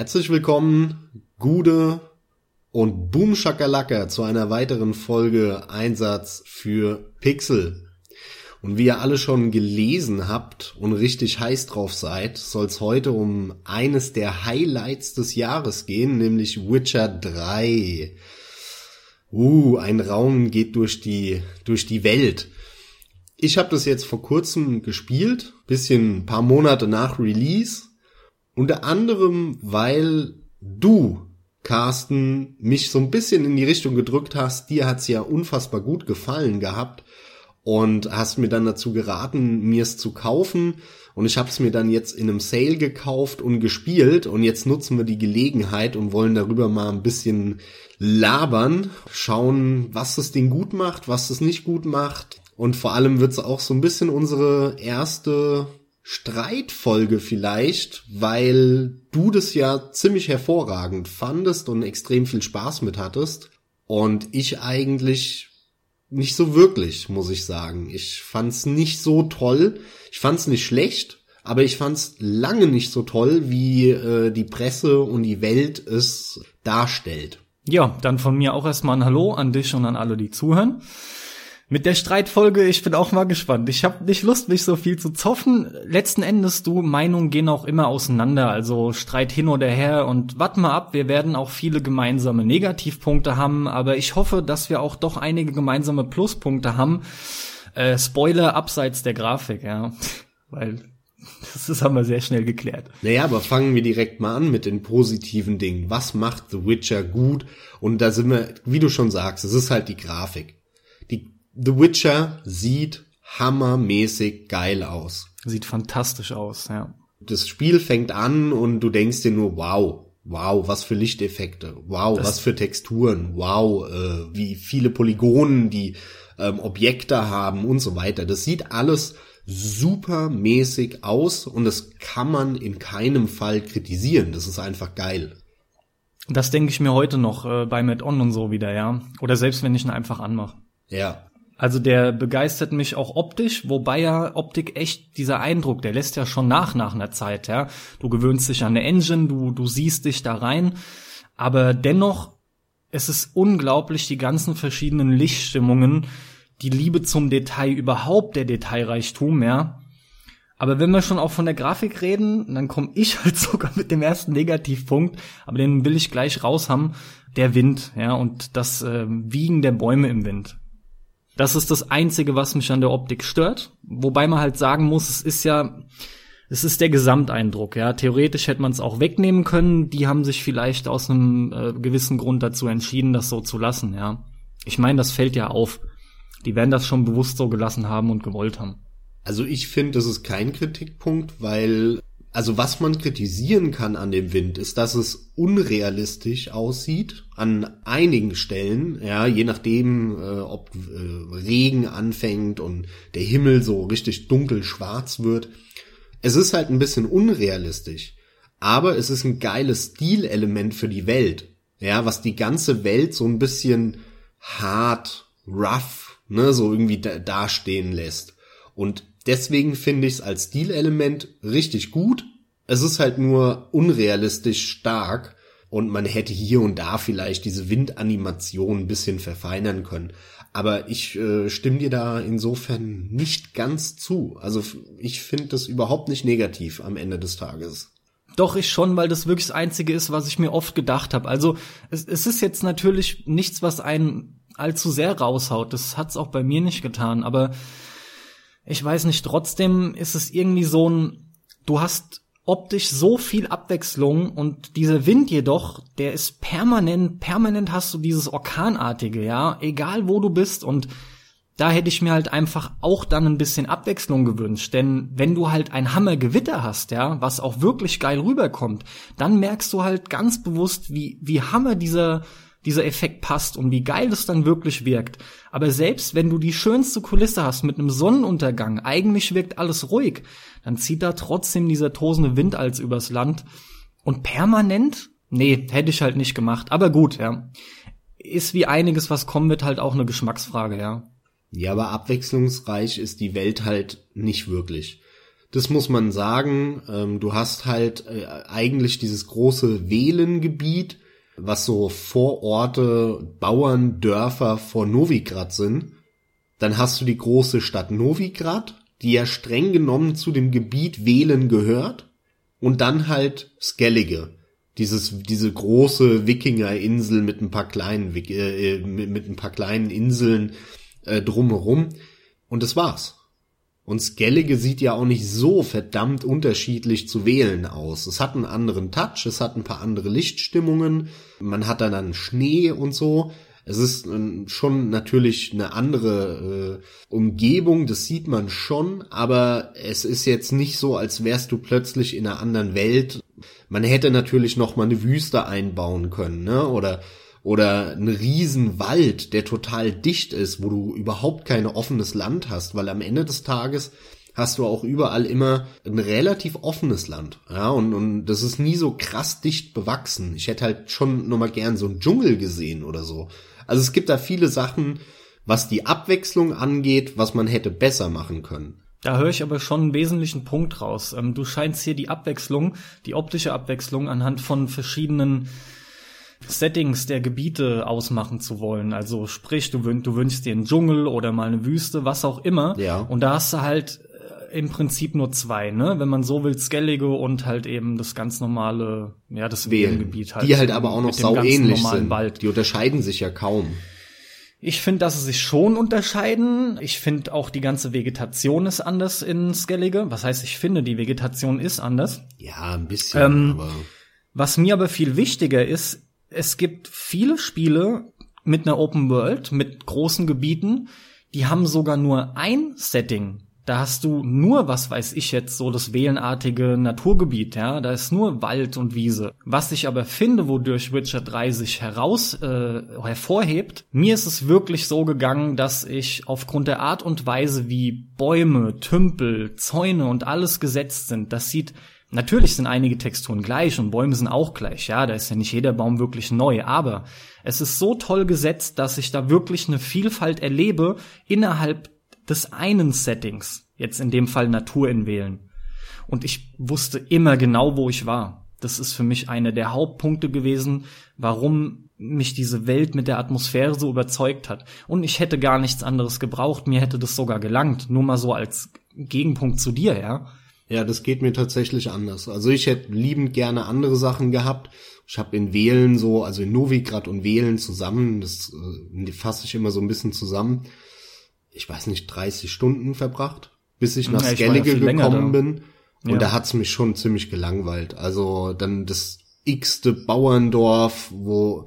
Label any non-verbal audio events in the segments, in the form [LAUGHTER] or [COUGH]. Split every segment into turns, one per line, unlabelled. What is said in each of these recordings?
Herzlich willkommen, Gude und Boom zu einer weiteren Folge Einsatz für Pixel. Und wie ihr alle schon gelesen habt und richtig heiß drauf seid, soll es heute um eines der Highlights des Jahres gehen, nämlich Witcher 3. Uh, ein Raum geht durch die durch die Welt. Ich habe das jetzt vor kurzem gespielt, bisschen ein paar Monate nach Release unter anderem, weil du, Carsten, mich so ein bisschen in die Richtung gedrückt hast. Dir hat's ja unfassbar gut gefallen gehabt und hast mir dann dazu geraten, mir es zu kaufen. Und ich habe es mir dann jetzt in einem Sale gekauft und gespielt. Und jetzt nutzen wir die Gelegenheit und wollen darüber mal ein bisschen labern, schauen, was das Ding gut macht, was es nicht gut macht. Und vor allem wird's auch so ein bisschen unsere erste Streitfolge vielleicht, weil du das ja ziemlich hervorragend fandest und extrem viel Spaß mit hattest. Und ich eigentlich nicht so wirklich, muss ich sagen. Ich fand's nicht so toll. Ich fand's nicht schlecht, aber ich fand's lange nicht so toll, wie äh, die Presse und die Welt es darstellt.
Ja, dann von mir auch erstmal ein Hallo an dich und an alle, die zuhören. Mit der Streitfolge, ich bin auch mal gespannt. Ich habe nicht Lust, mich so viel zu zoffen. Letzten Endes, du, Meinungen gehen auch immer auseinander. Also Streit hin oder her und wart mal ab, wir werden auch viele gemeinsame Negativpunkte haben, aber ich hoffe, dass wir auch doch einige gemeinsame Pluspunkte haben. Äh, Spoiler abseits der Grafik, ja. [LAUGHS] Weil das ist aber sehr schnell geklärt.
Naja, aber fangen wir direkt mal an mit den positiven Dingen. Was macht The Witcher gut? Und da sind wir, wie du schon sagst, es ist halt die Grafik. The Witcher sieht hammermäßig geil aus.
Sieht fantastisch aus, ja.
Das Spiel fängt an und du denkst dir nur, wow, wow, was für Lichteffekte, wow, das was für Texturen, wow, äh, wie viele Polygonen die ähm, Objekte haben und so weiter. Das sieht alles supermäßig aus und das kann man in keinem Fall kritisieren. Das ist einfach geil.
Das denke ich mir heute noch äh, bei Mad On und so wieder, ja. Oder selbst wenn ich ihn einfach anmache.
Ja.
Also der begeistert mich auch optisch, wobei ja Optik echt dieser Eindruck, der lässt ja schon nach nach einer Zeit, ja. Du gewöhnst dich an eine Engine, du du siehst dich da rein, aber dennoch es ist unglaublich die ganzen verschiedenen Lichtstimmungen, die Liebe zum Detail überhaupt, der Detailreichtum, ja. Aber wenn wir schon auch von der Grafik reden, dann komme ich [LAUGHS] halt sogar mit dem ersten Negativpunkt, aber den will ich gleich raus haben, der Wind, ja, und das äh, Wiegen der Bäume im Wind. Das ist das Einzige, was mich an der Optik stört. Wobei man halt sagen muss, es ist ja, es ist der Gesamteindruck. Ja, theoretisch hätte man es auch wegnehmen können. Die haben sich vielleicht aus einem äh, gewissen Grund dazu entschieden, das so zu lassen. Ja, ich meine, das fällt ja auf. Die werden das schon bewusst so gelassen haben und gewollt haben.
Also ich finde, das ist kein Kritikpunkt, weil also was man kritisieren kann an dem Wind, ist, dass es unrealistisch aussieht an einigen Stellen, ja, je nachdem, äh, ob äh, Regen anfängt und der Himmel so richtig dunkel schwarz wird. Es ist halt ein bisschen unrealistisch, aber es ist ein geiles Stilelement für die Welt, ja, was die ganze Welt so ein bisschen hart, rough, ne, so irgendwie da, dastehen lässt. Und Deswegen finde ich es als Stilelement richtig gut. Es ist halt nur unrealistisch stark und man hätte hier und da vielleicht diese Windanimation ein bisschen verfeinern können. Aber ich äh, stimme dir da insofern nicht ganz zu. Also ich finde das überhaupt nicht negativ am Ende des Tages.
Doch, ich schon, weil das wirklich das Einzige ist, was ich mir oft gedacht habe. Also es, es ist jetzt natürlich nichts, was einen allzu sehr raushaut. Das hat's auch bei mir nicht getan. Aber ich weiß nicht, trotzdem ist es irgendwie so ein, du hast optisch so viel Abwechslung und dieser Wind jedoch, der ist permanent, permanent hast du dieses Orkanartige, ja, egal wo du bist und da hätte ich mir halt einfach auch dann ein bisschen Abwechslung gewünscht, denn wenn du halt ein Hammergewitter hast, ja, was auch wirklich geil rüberkommt, dann merkst du halt ganz bewusst, wie, wie Hammer dieser, dieser Effekt passt und wie geil es dann wirklich wirkt. Aber selbst wenn du die schönste Kulisse hast mit einem Sonnenuntergang, eigentlich wirkt alles ruhig, dann zieht da trotzdem dieser tosende Wind als übers Land. Und permanent? Nee, hätte ich halt nicht gemacht. Aber gut, ja. Ist wie einiges, was kommen wird, halt auch eine Geschmacksfrage, ja.
Ja, aber abwechslungsreich ist die Welt halt nicht wirklich. Das muss man sagen. Ähm, du hast halt äh, eigentlich dieses große Wählengebiet, was so Vororte, Bauern, Dörfer vor Novigrad sind. Dann hast du die große Stadt Novigrad, die ja streng genommen zu dem Gebiet Wählen gehört. Und dann halt Skellige. Dieses, diese große Wikingerinsel mit ein paar kleinen, äh, mit, mit ein paar kleinen Inseln äh, drumherum. Und das war's. Und Skellige sieht ja auch nicht so verdammt unterschiedlich zu wählen aus. Es hat einen anderen Touch, es hat ein paar andere Lichtstimmungen, man hat dann, dann Schnee und so. Es ist schon natürlich eine andere äh, Umgebung, das sieht man schon, aber es ist jetzt nicht so, als wärst du plötzlich in einer anderen Welt. Man hätte natürlich noch mal eine Wüste einbauen können, ne? Oder oder ein Riesenwald, der total dicht ist, wo du überhaupt kein offenes Land hast, weil am Ende des Tages hast du auch überall immer ein relativ offenes Land. Ja, und, und das ist nie so krass dicht bewachsen. Ich hätte halt schon nochmal gern so einen Dschungel gesehen oder so. Also es gibt da viele Sachen, was die Abwechslung angeht, was man hätte besser machen können.
Da höre ich aber schon einen wesentlichen Punkt raus. Ähm, du scheinst hier die Abwechslung, die optische Abwechslung anhand von verschiedenen Settings der Gebiete ausmachen zu wollen. Also sprich, du, wün du wünschst dir einen Dschungel oder mal eine Wüste, was auch immer.
Ja.
Und da hast du halt äh, im Prinzip nur zwei, ne? Wenn man so will, Skellige und halt eben das ganz normale, ja, das Wählengebiet
halt. Die halt aber auch noch sau ähnlich sind. Wald. Die unterscheiden sich ja kaum.
Ich finde, dass sie sich schon unterscheiden. Ich finde auch die ganze Vegetation ist anders in Skellige. Was heißt, ich finde, die Vegetation ist anders.
Ja, ein bisschen,
ähm, aber. Was mir aber viel wichtiger ist, es gibt viele Spiele mit einer Open World, mit großen Gebieten, die haben sogar nur ein Setting. Da hast du nur, was weiß ich jetzt, so das wählenartige Naturgebiet, ja, da ist nur Wald und Wiese. Was ich aber finde, wodurch Witcher 3 sich heraus äh, hervorhebt, mir ist es wirklich so gegangen, dass ich aufgrund der Art und Weise, wie Bäume, Tümpel, Zäune und alles gesetzt sind, das sieht Natürlich sind einige Texturen gleich und Bäume sind auch gleich, ja, da ist ja nicht jeder Baum wirklich neu, aber es ist so toll gesetzt, dass ich da wirklich eine Vielfalt erlebe innerhalb des einen Settings, jetzt in dem Fall Natur in Wählen. Und ich wusste immer genau, wo ich war. Das ist für mich einer der Hauptpunkte gewesen, warum mich diese Welt mit der Atmosphäre so überzeugt hat. Und ich hätte gar nichts anderes gebraucht, mir hätte das sogar gelangt, nur mal so als Gegenpunkt zu dir, ja.
Ja, das geht mir tatsächlich anders. Also ich hätte liebend gerne andere Sachen gehabt. Ich habe in Wählen so, also in Novigrad und Wählen zusammen, das äh, fasse ich immer so ein bisschen zusammen. Ich weiß nicht, 30 Stunden verbracht, bis ich nach ja, Skellige ja gekommen bin. Und ja. da hat's mich schon ziemlich gelangweilt. Also dann das x-te Bauerndorf, wo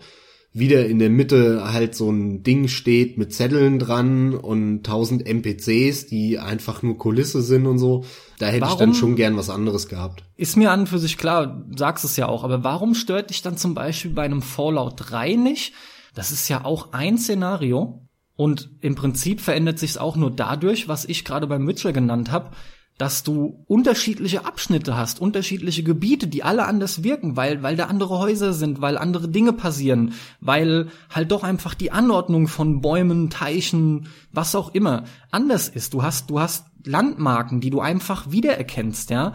wieder in der Mitte halt so ein Ding steht mit Zetteln dran und tausend NPCs, die einfach nur Kulisse sind und so. Da hätte warum, ich dann schon gern was anderes gehabt.
Ist mir an und für sich klar, sagst es ja auch, aber warum stört dich dann zum Beispiel bei einem Fallout 3 nicht? Das ist ja auch ein Szenario und im Prinzip verändert sich es auch nur dadurch, was ich gerade beim Witcher genannt habe, dass du unterschiedliche Abschnitte hast, unterschiedliche Gebiete, die alle anders wirken, weil, weil da andere Häuser sind, weil andere Dinge passieren, weil halt doch einfach die Anordnung von Bäumen, Teichen, was auch immer anders ist. Du hast, du hast Landmarken, die du einfach wiedererkennst, ja.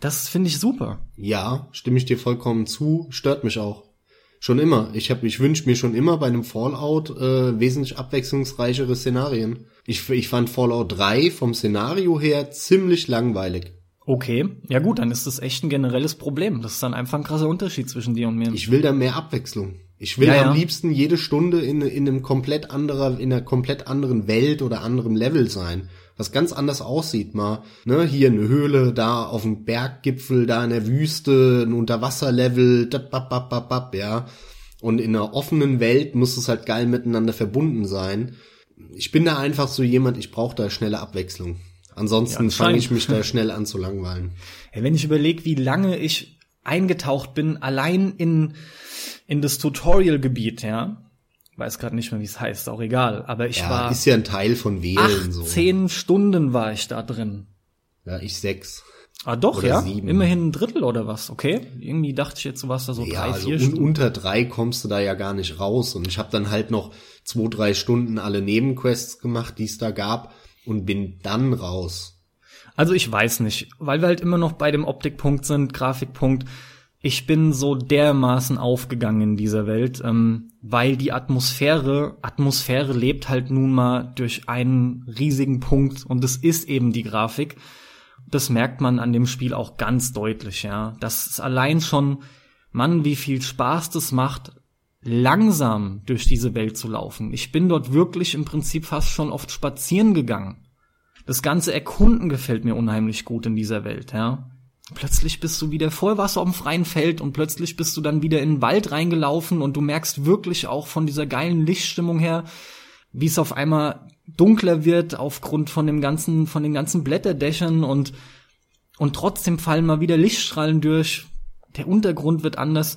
Das finde ich super.
Ja, stimme ich dir vollkommen zu, stört mich auch. Schon immer. Ich habe, ich wünsche mir schon immer bei einem Fallout äh, wesentlich abwechslungsreichere Szenarien. Ich, ich fand Fallout 3 vom Szenario her ziemlich langweilig.
Okay, ja gut, dann ist das echt ein generelles Problem. Das ist dann einfach ein krasser Unterschied zwischen dir und mir.
Ich will da mehr Abwechslung. Ich will ja, am ja. liebsten jede Stunde in, in einem komplett anderer, in einer komplett anderen Welt oder anderem Level sein was ganz anders aussieht mal. Ne, hier eine Höhle, da auf dem Berggipfel, da in der Wüste, ein Unterwasserlevel, ja. Und in einer offenen Welt muss es halt geil miteinander verbunden sein. Ich bin da einfach so jemand, ich brauche da schnelle Abwechslung. Ansonsten ja, fange ich mich da [LAUGHS] schnell an zu langweilen.
Ja, wenn ich überlege, wie lange ich eingetaucht bin, allein in, in das Tutorial-Gebiet, ja, weiß gerade nicht mehr, wie es heißt, auch egal. Aber ich
ja,
war.
Ist ja ein Teil von Wählen
so. Zehn Stunden war ich da drin.
Ja, ich sechs.
Ah doch, oder ja. Sieben. Immerhin ein Drittel oder was, okay? Irgendwie dachte ich jetzt, du warst da so ja, drei, also vier
un
Stunden.
Unter drei kommst du da ja gar nicht raus. Und ich habe dann halt noch zwei, drei Stunden alle Nebenquests gemacht, die es da gab, und bin dann raus.
Also ich weiß nicht, weil wir halt immer noch bei dem Optikpunkt sind, Grafikpunkt. Ich bin so dermaßen aufgegangen in dieser Welt, ähm, weil die Atmosphäre, Atmosphäre lebt halt nun mal durch einen riesigen Punkt und es ist eben die Grafik. Das merkt man an dem Spiel auch ganz deutlich, ja. Das ist allein schon, Mann, wie viel Spaß das macht, langsam durch diese Welt zu laufen. Ich bin dort wirklich im Prinzip fast schon oft spazieren gegangen das ganze Erkunden gefällt mir unheimlich gut in dieser Welt, ja. Plötzlich bist du wieder, vorher warst du auf dem freien Feld und plötzlich bist du dann wieder in den Wald reingelaufen und du merkst wirklich auch von dieser geilen Lichtstimmung her, wie es auf einmal dunkler wird aufgrund von dem ganzen, von den ganzen Blätterdächern und, und trotzdem fallen mal wieder Lichtstrahlen durch. Der Untergrund wird anders.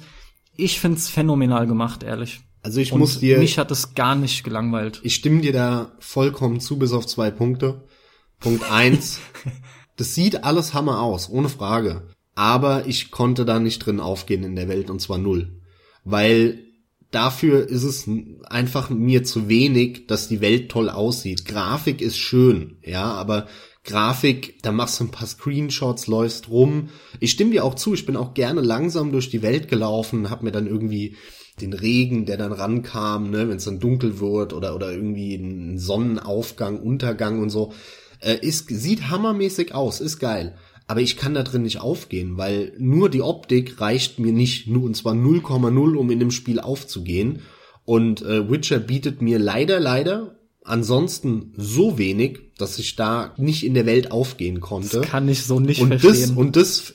Ich find's phänomenal gemacht, ehrlich.
Also ich und muss dir.
Mich hat es gar nicht gelangweilt.
Ich stimme dir da vollkommen zu, bis auf zwei Punkte. Punkt eins, [LAUGHS] das sieht alles Hammer aus, ohne Frage. Aber ich konnte da nicht drin aufgehen in der Welt und zwar null. Weil dafür ist es einfach mir zu wenig, dass die Welt toll aussieht. Grafik ist schön, ja, aber Grafik, da machst du ein paar Screenshots, läufst rum. Ich stimme dir auch zu, ich bin auch gerne langsam durch die Welt gelaufen, hab mir dann irgendwie den Regen, der dann rankam, ne, wenn es dann dunkel wird oder oder irgendwie ein Sonnenaufgang, Untergang und so. Äh, ist, sieht hammermäßig aus, ist geil. Aber ich kann da drin nicht aufgehen, weil nur die Optik reicht mir nicht, nur und zwar 0,0, um in dem Spiel aufzugehen. Und äh, Witcher bietet mir leider, leider ansonsten so wenig, dass ich da nicht in der Welt aufgehen konnte.
Das kann ich so nicht
und
verstehen.
Das, und das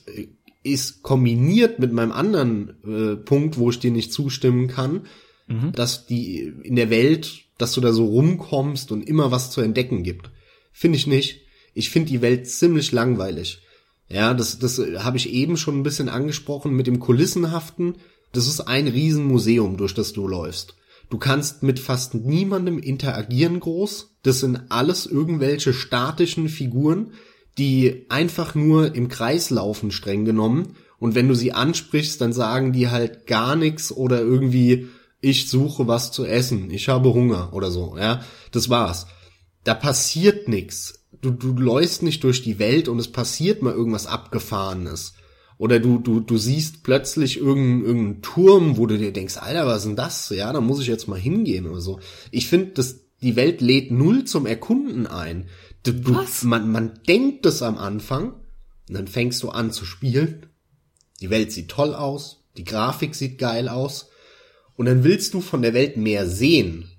ist kombiniert mit meinem anderen äh, Punkt, wo ich dir nicht zustimmen kann, mhm. dass die in der Welt, dass du da so rumkommst und immer was zu entdecken gibt. Finde ich nicht. Ich finde die Welt ziemlich langweilig. Ja, das, das habe ich eben schon ein bisschen angesprochen mit dem Kulissenhaften. Das ist ein Riesenmuseum, durch das du läufst. Du kannst mit fast niemandem interagieren groß. Das sind alles irgendwelche statischen Figuren, die einfach nur im Kreis laufen, streng genommen. Und wenn du sie ansprichst, dann sagen die halt gar nichts oder irgendwie, ich suche was zu essen, ich habe Hunger oder so, ja. Das war's da passiert nichts. Du, du läufst nicht durch die Welt und es passiert mal irgendwas Abgefahrenes. Oder du, du, du siehst plötzlich irgendeinen, irgendeinen Turm, wo du dir denkst, Alter, was ist denn das? Ja, da muss ich jetzt mal hingehen oder so. Ich finde, dass die Welt lädt null zum Erkunden ein. Du, du, was? Man, man denkt es am Anfang und dann fängst du an zu spielen. Die Welt sieht toll aus, die Grafik sieht geil aus und dann willst du von der Welt mehr sehen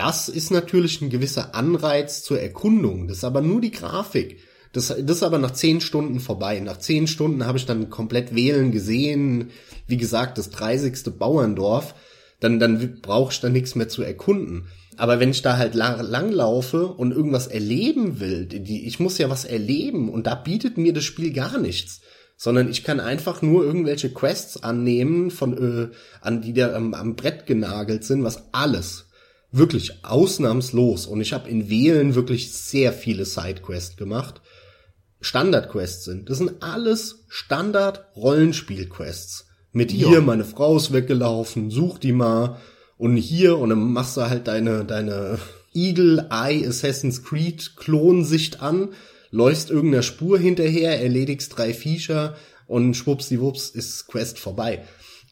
das ist natürlich ein gewisser Anreiz zur Erkundung. Das ist aber nur die Grafik. Das, das ist aber nach zehn Stunden vorbei. Nach zehn Stunden habe ich dann komplett wählen gesehen. Wie gesagt, das 30. Bauerndorf. Dann, dann brauche ich da nichts mehr zu erkunden. Aber wenn ich da halt lang, langlaufe und irgendwas erleben will, die, ich muss ja was erleben und da bietet mir das Spiel gar nichts. Sondern ich kann einfach nur irgendwelche Quests annehmen, von, äh, an die da am, am Brett genagelt sind, was alles Wirklich ausnahmslos. Und ich habe in Wählen wirklich sehr viele Sidequests gemacht. Standardquests sind. Das sind alles Standard-Rollenspiel-Quests. Mit ja. hier, meine Frau ist weggelaufen, such die mal. Und hier, und dann machst du halt deine, deine Eagle Eye Assassin's Creed Klonsicht an, läufst irgendeiner Spur hinterher, erledigst drei Viecher und schwuppsdiwupps ist Quest vorbei.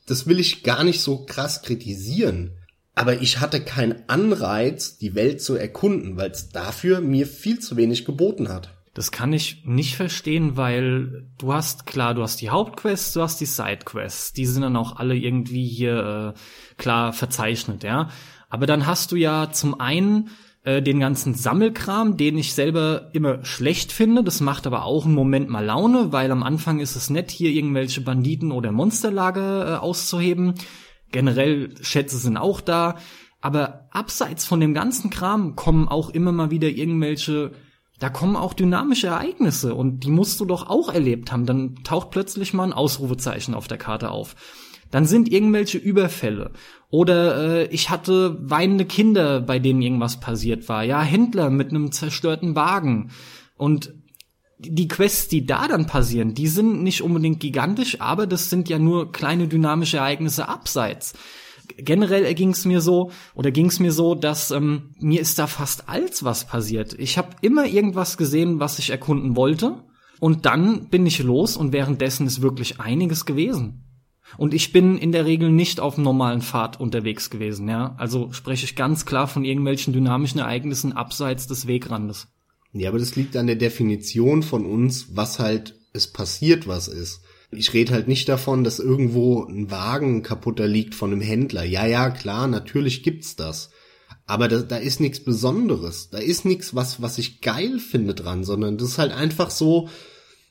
Das will ich gar nicht so krass kritisieren aber ich hatte keinen Anreiz, die Welt zu erkunden, weil es dafür mir viel zu wenig geboten hat.
Das kann ich nicht verstehen, weil du hast, klar, du hast die Hauptquests, du hast die Sidequests. Die sind dann auch alle irgendwie hier äh, klar verzeichnet, ja. Aber dann hast du ja zum einen äh, den ganzen Sammelkram, den ich selber immer schlecht finde. Das macht aber auch einen Moment mal Laune, weil am Anfang ist es nett, hier irgendwelche Banditen oder Monsterlager äh, auszuheben. Generell Schätze sind auch da. Aber abseits von dem ganzen Kram kommen auch immer mal wieder irgendwelche, da kommen auch dynamische Ereignisse und die musst du doch auch erlebt haben. Dann taucht plötzlich mal ein Ausrufezeichen auf der Karte auf. Dann sind irgendwelche Überfälle. Oder äh, ich hatte weinende Kinder, bei denen irgendwas passiert war. Ja, Händler mit einem zerstörten Wagen. Und die Quests, die da dann passieren, die sind nicht unbedingt gigantisch, aber das sind ja nur kleine dynamische Ereignisse abseits. generell ging es mir so oder ging es mir so, dass ähm, mir ist da fast alles was passiert. Ich habe immer irgendwas gesehen, was ich erkunden wollte und dann bin ich los und währenddessen ist wirklich einiges gewesen. Und ich bin in der Regel nicht auf normalen Pfad unterwegs gewesen, ja. Also spreche ich ganz klar von irgendwelchen dynamischen Ereignissen abseits des Wegrandes.
Ja, aber das liegt an der Definition von uns, was halt es passiert, was ist. Ich rede halt nicht davon, dass irgendwo ein Wagen kaputter liegt von einem Händler. Ja, ja, klar, natürlich gibt's das. Aber da, da ist nichts Besonderes. Da ist nichts, was, was ich geil finde dran, sondern das ist halt einfach so,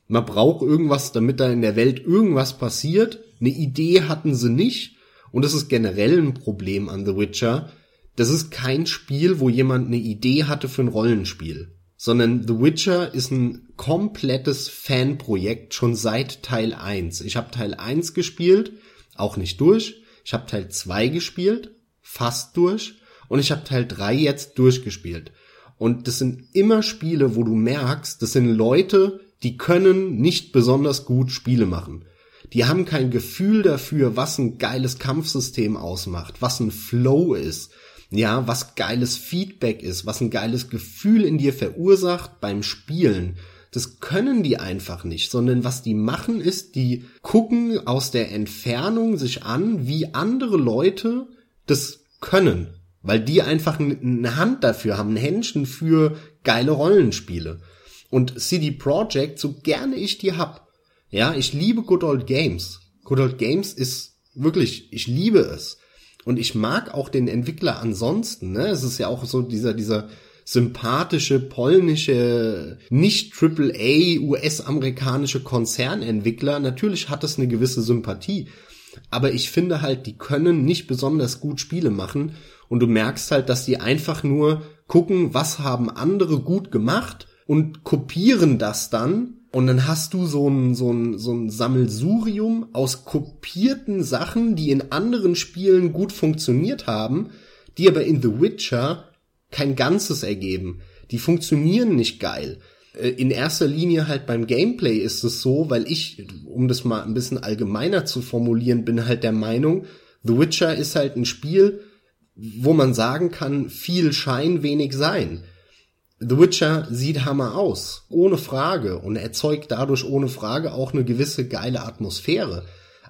man braucht irgendwas, damit da in der Welt irgendwas passiert. Eine Idee hatten sie nicht. Und das ist generell ein Problem an The Witcher. Das ist kein Spiel, wo jemand eine Idee hatte für ein Rollenspiel sondern The Witcher ist ein komplettes Fanprojekt schon seit Teil 1. Ich habe Teil 1 gespielt, auch nicht durch. Ich habe Teil 2 gespielt, fast durch. Und ich habe Teil 3 jetzt durchgespielt. Und das sind immer Spiele, wo du merkst, das sind Leute, die können nicht besonders gut Spiele machen. Die haben kein Gefühl dafür, was ein geiles Kampfsystem ausmacht, was ein Flow ist, ja, was geiles Feedback ist, was ein geiles Gefühl in dir verursacht beim Spielen. Das können die einfach nicht, sondern was die machen ist, die gucken aus der Entfernung sich an, wie andere Leute das können, weil die einfach eine Hand dafür haben, ein Händchen für geile Rollenspiele. Und CD Projekt, so gerne ich die hab, ja, ich liebe Good Old Games. Good Old Games ist wirklich, ich liebe es. Und ich mag auch den Entwickler ansonsten. Ne? Es ist ja auch so dieser, dieser sympathische polnische, nicht AAA US-amerikanische Konzernentwickler. Natürlich hat es eine gewisse Sympathie. Aber ich finde halt, die können nicht besonders gut Spiele machen. Und du merkst halt, dass die einfach nur gucken, was haben andere gut gemacht und kopieren das dann und dann hast du so ein, so ein, so ein Sammelsurium aus kopierten Sachen, die in anderen Spielen gut funktioniert haben, die aber in The Witcher kein Ganzes ergeben. Die funktionieren nicht geil. Äh, in erster Linie halt beim Gameplay ist es so, weil ich, um das mal ein bisschen allgemeiner zu formulieren, bin halt der Meinung, The Witcher ist halt ein Spiel, wo man sagen kann, viel Schein, wenig Sein. The Witcher sieht Hammer aus, ohne Frage, und erzeugt dadurch ohne Frage auch eine gewisse geile Atmosphäre.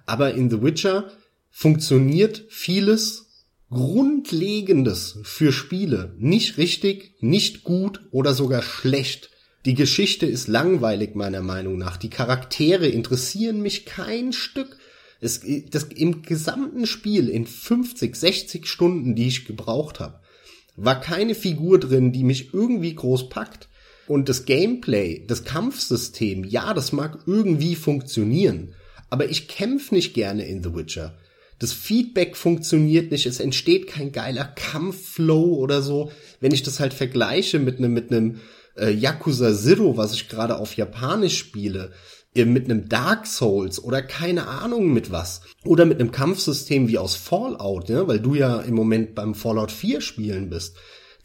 Aber in The Witcher funktioniert vieles Grundlegendes für Spiele nicht richtig, nicht gut oder sogar schlecht. Die Geschichte ist langweilig meiner Meinung nach. Die Charaktere interessieren mich kein Stück. Es, das, Im gesamten Spiel in 50, 60 Stunden, die ich gebraucht habe, war keine Figur drin, die mich irgendwie groß packt. Und das Gameplay, das Kampfsystem, ja, das mag irgendwie funktionieren, aber ich kämpfe nicht gerne in The Witcher. Das Feedback funktioniert nicht, es entsteht kein geiler Kampfflow oder so. Wenn ich das halt vergleiche mit einem mit einem äh, Yakuza Zero, was ich gerade auf Japanisch spiele, mit einem Dark Souls oder keine Ahnung mit was. Oder mit einem Kampfsystem wie aus Fallout, ja, weil du ja im Moment beim Fallout 4 spielen bist.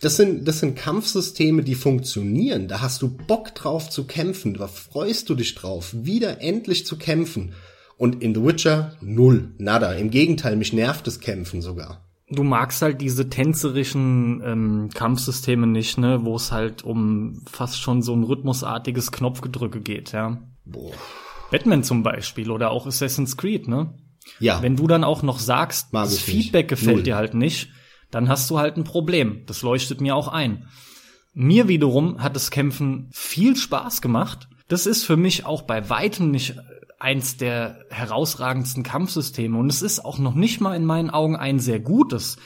Das sind, das sind Kampfsysteme, die funktionieren. Da hast du Bock drauf zu kämpfen. Da freust du dich drauf, wieder endlich zu kämpfen. Und in The Witcher null, nada. Im Gegenteil, mich nervt das Kämpfen sogar.
Du magst halt diese tänzerischen ähm, Kampfsysteme nicht, ne, wo es halt um fast schon so ein rhythmusartiges Knopfgedrücke geht, ja. Boah. Batman zum Beispiel oder auch Assassin's Creed, ne? Ja. Wenn du dann auch noch sagst, Mag das Feedback nicht. gefällt Null. dir halt nicht, dann hast du halt ein Problem. Das leuchtet mir auch ein. Mir wiederum hat das Kämpfen viel Spaß gemacht. Das ist für mich auch bei weitem nicht eins der herausragendsten Kampfsysteme und es ist auch noch nicht mal in meinen Augen ein sehr gutes.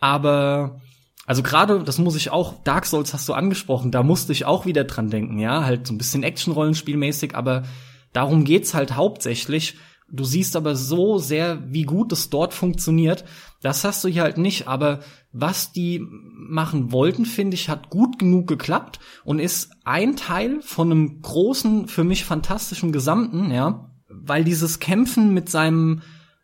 Aber also gerade, das muss ich auch, Dark Souls hast du angesprochen, da musste ich auch wieder dran denken, ja, halt so ein bisschen Action-Rollenspielmäßig, aber darum geht's halt hauptsächlich. Du siehst aber so sehr, wie gut es dort funktioniert. Das hast du hier halt nicht, aber was die machen wollten, finde ich, hat gut genug geklappt und ist ein Teil von einem großen, für mich fantastischen Gesamten, ja, weil dieses Kämpfen mit seinem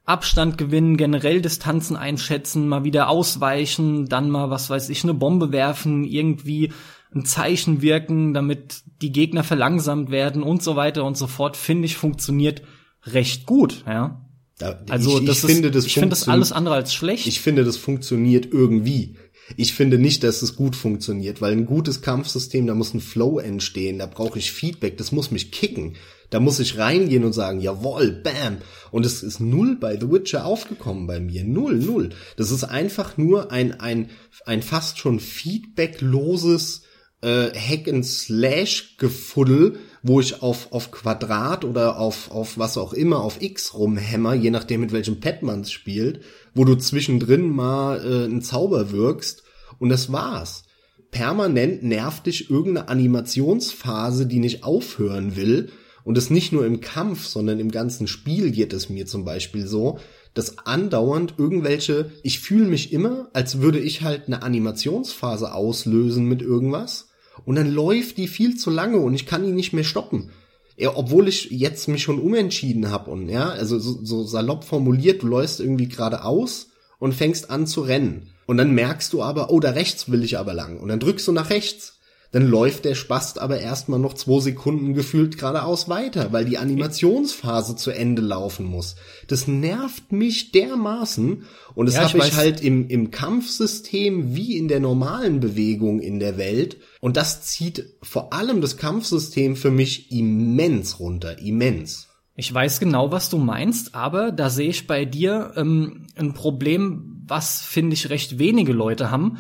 Abstand gewinnen, generell Distanzen einschätzen, mal wieder ausweichen, dann mal, was weiß ich, eine Bombe werfen, irgendwie ein Zeichen wirken, damit die Gegner verlangsamt werden und so weiter und so fort, finde ich, funktioniert recht gut, ja.
Da,
Also
ich,
das
ich
ist,
finde, das
ich finde das alles andere als schlecht.
Ich finde, das funktioniert irgendwie. Ich finde nicht, dass es gut funktioniert, weil ein gutes Kampfsystem, da muss ein Flow entstehen, da brauche ich Feedback, das muss mich kicken. Da muss ich reingehen und sagen, jawohl, bam. Und es ist null bei The Witcher aufgekommen bei mir. Null, null. Das ist einfach nur ein, ein, ein fast schon feedbackloses äh, Hack and Slash Gefuddel, wo ich auf, auf Quadrat oder auf, auf was auch immer, auf X rumhämmer, je nachdem mit welchem Pad man spielt, wo du zwischendrin mal äh, einen Zauber wirkst und das war's. Permanent nervt dich irgendeine Animationsphase, die nicht aufhören will. Und das nicht nur im Kampf, sondern im ganzen Spiel geht es mir zum Beispiel so, dass andauernd irgendwelche, ich fühle mich immer, als würde ich halt eine Animationsphase auslösen mit irgendwas und dann läuft die viel zu lange und ich kann die nicht mehr stoppen. Ja, obwohl ich jetzt mich schon umentschieden habe und ja, also so, so salopp formuliert, du läufst irgendwie geradeaus und fängst an zu rennen. Und dann merkst du aber, oh, da rechts will ich aber lang. Und dann drückst du nach rechts. Dann läuft der Spast aber erstmal noch zwei Sekunden gefühlt geradeaus weiter, weil die Animationsphase zu Ende laufen muss. Das nervt mich dermaßen. Und das
Ja, ich
habe ich
weiß.
halt im, im Kampfsystem wie in der normalen Bewegung in der Welt. Und das zieht vor allem das Kampfsystem für mich immens runter. Immens.
Ich weiß genau, was du meinst, aber da sehe ich bei dir ähm, ein Problem, was finde ich recht wenige Leute haben.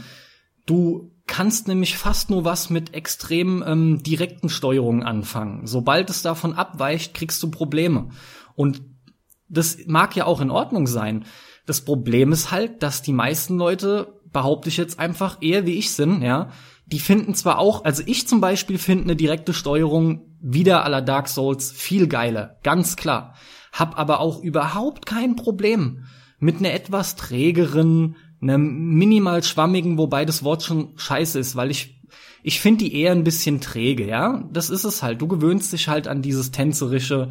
Du kannst nämlich fast nur was mit extrem ähm, direkten Steuerungen anfangen. Sobald es davon abweicht, kriegst du Probleme. Und das mag ja auch in Ordnung sein. Das Problem ist halt, dass die meisten Leute, behaupte ich jetzt einfach, eher wie ich sind, ja, die finden zwar auch, also ich zum Beispiel finde eine direkte Steuerung wieder aller Dark Souls viel geiler, ganz klar. Hab aber auch überhaupt kein Problem mit einer etwas trägeren, einer minimal schwammigen, wobei das Wort schon scheiße ist, weil ich ich finde die eher ein bisschen träge, ja. Das ist es halt. Du gewöhnst dich halt an dieses tänzerische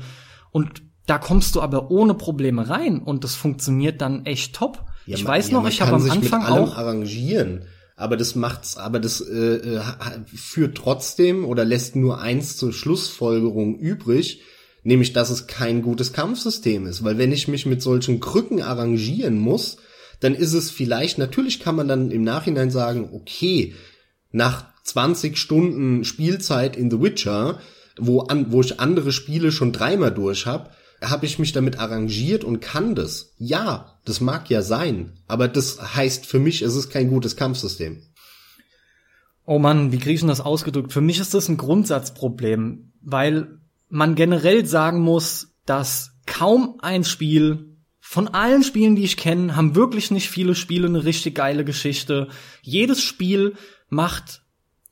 und da kommst du aber ohne Probleme rein und das funktioniert dann echt top.
Ja,
ich
man-
weiß
ja,
noch,
man
ich habe am Anfang auch
arrangieren, aber das macht's, aber das äh, äh, führt trotzdem oder lässt nur eins zur Schlussfolgerung übrig, nämlich dass es kein gutes Kampfsystem ist, weil wenn ich mich mit solchen Krücken arrangieren muss, dann ist es vielleicht natürlich kann man dann im Nachhinein sagen, okay, nach 20 Stunden Spielzeit in The Witcher, wo, an, wo ich andere Spiele schon dreimal durch habe, habe ich mich damit arrangiert und kann das. Ja, das mag ja sein, aber das heißt für mich, es ist kein gutes Kampfsystem.
Oh Mann, wie kriege ich das ausgedrückt? Für mich ist das ein Grundsatzproblem, weil man generell sagen muss, dass kaum ein Spiel von allen Spielen, die ich kenne, haben wirklich nicht viele Spiele eine richtig geile Geschichte. Jedes Spiel macht,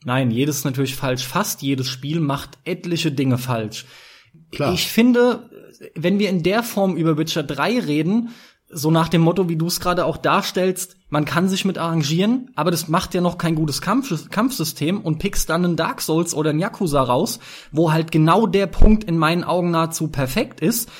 nein, jedes natürlich falsch, fast jedes Spiel macht etliche Dinge falsch.
Klar.
Ich finde, wenn wir in der Form über Witcher 3 reden, so nach dem Motto, wie du es gerade auch darstellst, man kann sich mit arrangieren, aber das macht ja noch kein gutes Kampf Kampfsystem und pickst dann einen Dark Souls oder einen Yakuza raus, wo halt genau der Punkt in meinen Augen nahezu perfekt ist,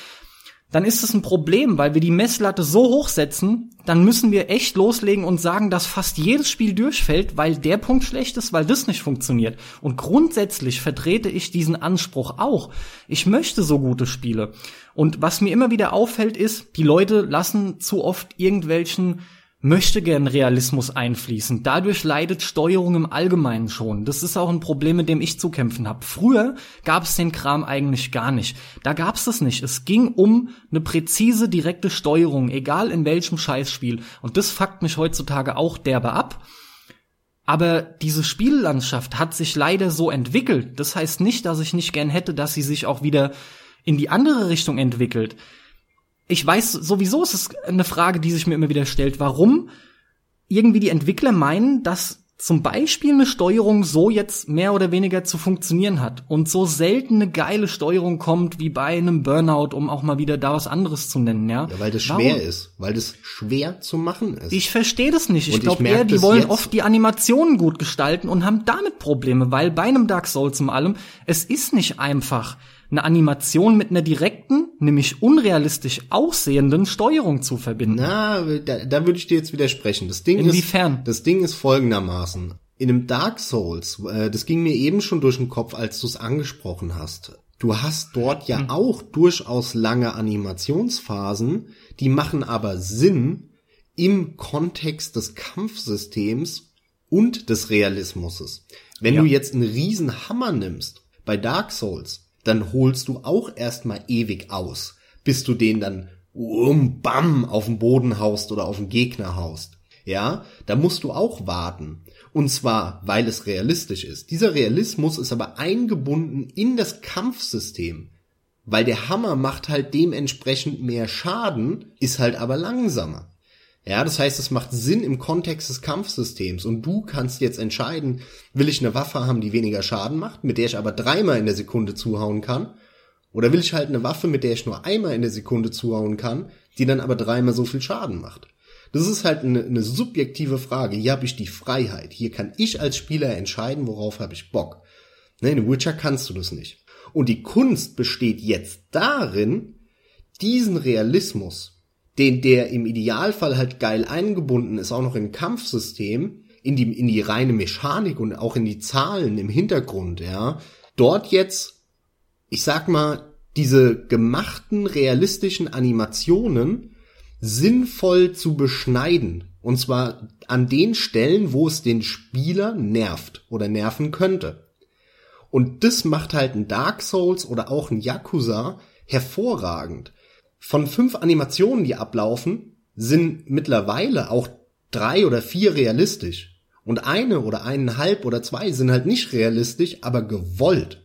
dann ist es ein Problem, weil wir die Messlatte so hoch setzen, dann müssen wir echt loslegen und sagen, dass fast jedes Spiel durchfällt, weil der Punkt schlecht ist, weil das nicht funktioniert. Und grundsätzlich vertrete ich diesen Anspruch auch. Ich möchte so gute Spiele. Und was mir immer wieder auffällt, ist, die Leute lassen zu oft irgendwelchen möchte gern Realismus einfließen. Dadurch leidet Steuerung im Allgemeinen schon. Das ist auch ein Problem, mit dem ich zu kämpfen habe. Früher gab es den Kram eigentlich gar nicht. Da gab es das nicht. Es ging um eine präzise, direkte Steuerung, egal in welchem Scheißspiel. Und das fuckt mich heutzutage auch derbe ab. Aber diese Spiellandschaft hat sich leider so entwickelt. Das heißt nicht, dass ich nicht gern hätte, dass sie sich auch wieder in die andere Richtung entwickelt ich weiß sowieso, es ist eine Frage, die sich mir immer wieder stellt, warum irgendwie die Entwickler meinen, dass zum Beispiel eine Steuerung so jetzt mehr oder weniger zu funktionieren hat und so selten eine geile Steuerung kommt wie bei einem Burnout, um auch mal wieder da was anderes zu nennen, ja.
Ja, weil das
Warum?
schwer ist, weil das schwer zu machen ist.
Ich verstehe das nicht. Ich glaube eher, die wollen
jetzt.
oft die Animationen gut gestalten und haben damit Probleme, weil bei einem Dark Souls zum allem, es ist nicht einfach, eine Animation mit einer direkten, nämlich unrealistisch aussehenden Steuerung zu verbinden.
Na, da, da würde ich dir jetzt widersprechen. Das Ding
Inwiefern?
ist, das Ding ist folgendermaßen. In einem Dark Souls, äh, das ging mir eben schon durch den Kopf, als du es angesprochen hast. Du hast dort ja auch durchaus lange Animationsphasen, die machen aber Sinn im Kontext des Kampfsystems und des Realismus. Wenn
Ja.
du jetzt einen riesen Hammer nimmst bei Dark Souls, dann holst du auch erstmal ewig aus, bis du den dann um bam auf den Boden haust oder auf den Gegner haust. Ja, da musst du auch warten. Und zwar, weil es realistisch ist. Dieser Realismus ist aber eingebunden in das Kampfsystem. Weil der Hammer macht halt dementsprechend mehr Schaden, ist halt aber langsamer. Ja, das heißt, es macht Sinn im Kontext des Kampfsystems und du kannst jetzt entscheiden, will ich eine Waffe haben, die weniger Schaden macht, mit der ich aber dreimal in der Sekunde zuhauen kann, oder will ich halt eine Waffe, mit der ich nur einmal in der Sekunde zuhauen kann, die dann aber dreimal so viel Schaden macht. Das ist halt eine, eine subjektive Frage. Hier habe ich die Freiheit. Hier kann ich als Spieler entscheiden, worauf habe ich Bock. Ne, in Witcher kannst du das nicht. Und die Kunst besteht jetzt darin, diesen Realismus, den der im Idealfall halt geil eingebunden ist, auch noch ein Kampfsystem, in die, in die reine Mechanik und auch in die Zahlen im Hintergrund, ja, dort jetzt, ich sag mal, diese gemachten realistischen Animationen sinnvoll zu beschneiden. Und zwar an den Stellen, wo es den Spieler nervt oder nerven könnte. Und das macht halt ein Dark Souls oder auch ein Yakuza hervorragend. Von fünf Animationen, die ablaufen, sind mittlerweile auch drei oder vier realistisch. Und eine oder eineinhalb oder zwei sind halt nicht realistisch, aber gewollt.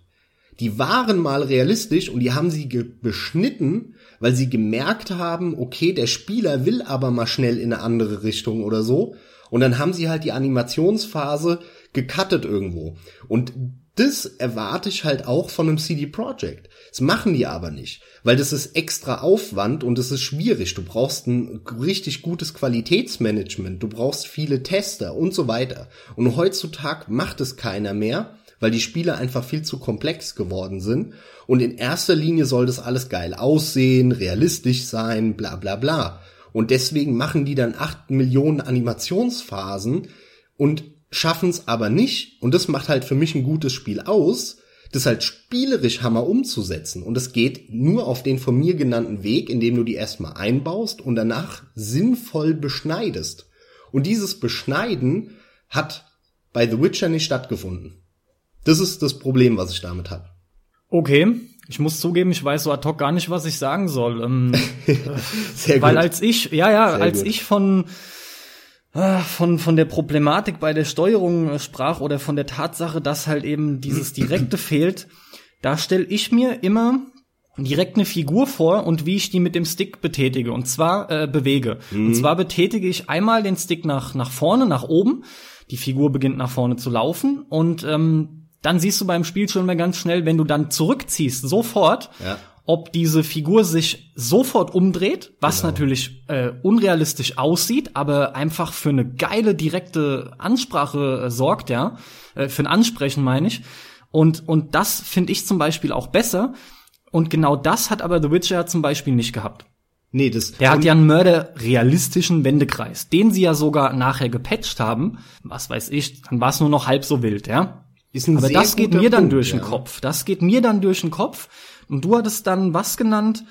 Die waren mal realistisch und die haben sie beschnitten, weil sie gemerkt haben, okay, der Spieler will aber mal schnell in eine andere Richtung oder so. Und dann haben sie halt die Animationsphase gecuttet irgendwo. Und das erwarte ich halt auch von einem CD Projekt. Das machen die aber nicht, weil das ist extra Aufwand und es ist schwierig. Du brauchst ein richtig gutes Qualitätsmanagement, du brauchst viele Tester und so weiter. Und heutzutage macht es keiner mehr, weil die Spiele einfach viel zu komplex geworden sind. Und in erster Linie soll das alles geil aussehen, realistisch sein, bla bla bla. Und deswegen machen die dann acht Millionen Animationsphasen und schaffen es aber nicht, und das macht halt für mich ein gutes Spiel aus, das halt spielerisch Hammer umzusetzen. Und es geht nur auf den von mir genannten Weg, indem du die erstmal einbaust und danach sinnvoll beschneidest. Und dieses Beschneiden hat bei The Witcher nicht stattgefunden. Das ist das Problem, was ich damit habe.
Okay, ich muss zugeben, ich weiß so ad hoc gar nicht, was ich sagen soll. Ähm, [LAUGHS]
Sehr
weil als ich, ja, ja,
Sehr
als
gut.
ich von von von der Problematik bei der Steuerung äh, sprach oder von der Tatsache, dass halt eben dieses Direkte [CLEARS THROAT] fehlt, da stelle ich mir immer direkt eine Figur vor und wie ich die mit dem Stick betätige und zwar äh, bewege. Und zwar betätige ich einmal den Stick nach nach vorne, nach oben. Die Figur beginnt nach vorne zu laufen und ähm, dann siehst du beim Spiel schon mal ganz schnell, wenn du dann zurückziehst, sofort,
Ja.
Ob diese Figur sich sofort umdreht, was natürlich äh, unrealistisch aussieht, aber einfach für eine geile direkte Ansprache äh, sorgt, ja, äh, für ein Ansprechen meine ich. Und und das finde ich zum Beispiel auch besser. Und genau das hat aber The Witcher zum Beispiel nicht gehabt.
Nee, das
Der hat ja einen mörderrealistischen Wendekreis, den sie ja sogar nachher gepatcht haben. Was weiß ich, dann war es nur noch halb so wild, ja.
ist ein
Aber das geht mir dann
Punkt,
durch
ja.
den Kopf. Das geht mir dann durch den Kopf. Und du hattest dann was genannt?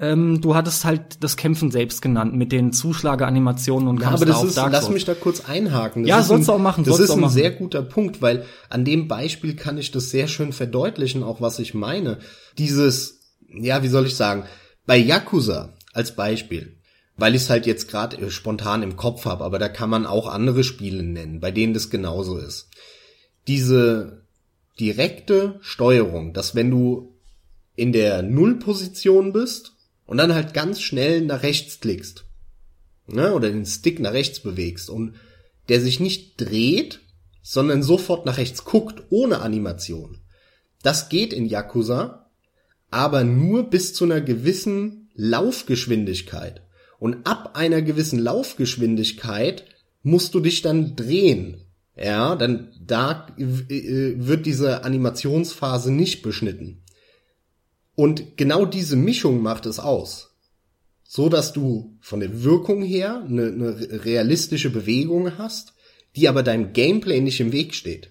Ähm, du hattest halt das Kämpfen selbst genannt mit den Zuschlageanimationen und
Ja, aber
da
das
auf
ist,
Dark
lass mich da kurz einhaken. Das
Ja, sollst
ein,
du auch machen,
Das ist ein
machen.
sehr guter Punkt, weil an dem Beispiel kann ich das sehr schön verdeutlichen, auch was ich meine. Dieses, ja, wie soll ich sagen, bei Yakuza als Beispiel, weil ich es halt jetzt gerade spontan im Kopf habe, aber da kann man auch andere Spiele nennen, bei denen das genauso ist. Diese direkte Steuerung, dass wenn du in der Nullposition bist und dann halt ganz schnell nach rechts klickst, ne, oder den Stick nach rechts bewegst und der sich nicht dreht, sondern sofort nach rechts guckt, ohne Animation. Das geht in Yakuza, aber nur bis zu einer gewissen Laufgeschwindigkeit. Und ab einer gewissen Laufgeschwindigkeit musst du dich dann drehen. Ja, dann da äh, wird diese Animationsphase nicht beschnitten. Und genau diese Mischung macht es aus. So dass du von der Wirkung her eine, eine realistische Bewegung hast, die aber deinem Gameplay nicht im Weg steht.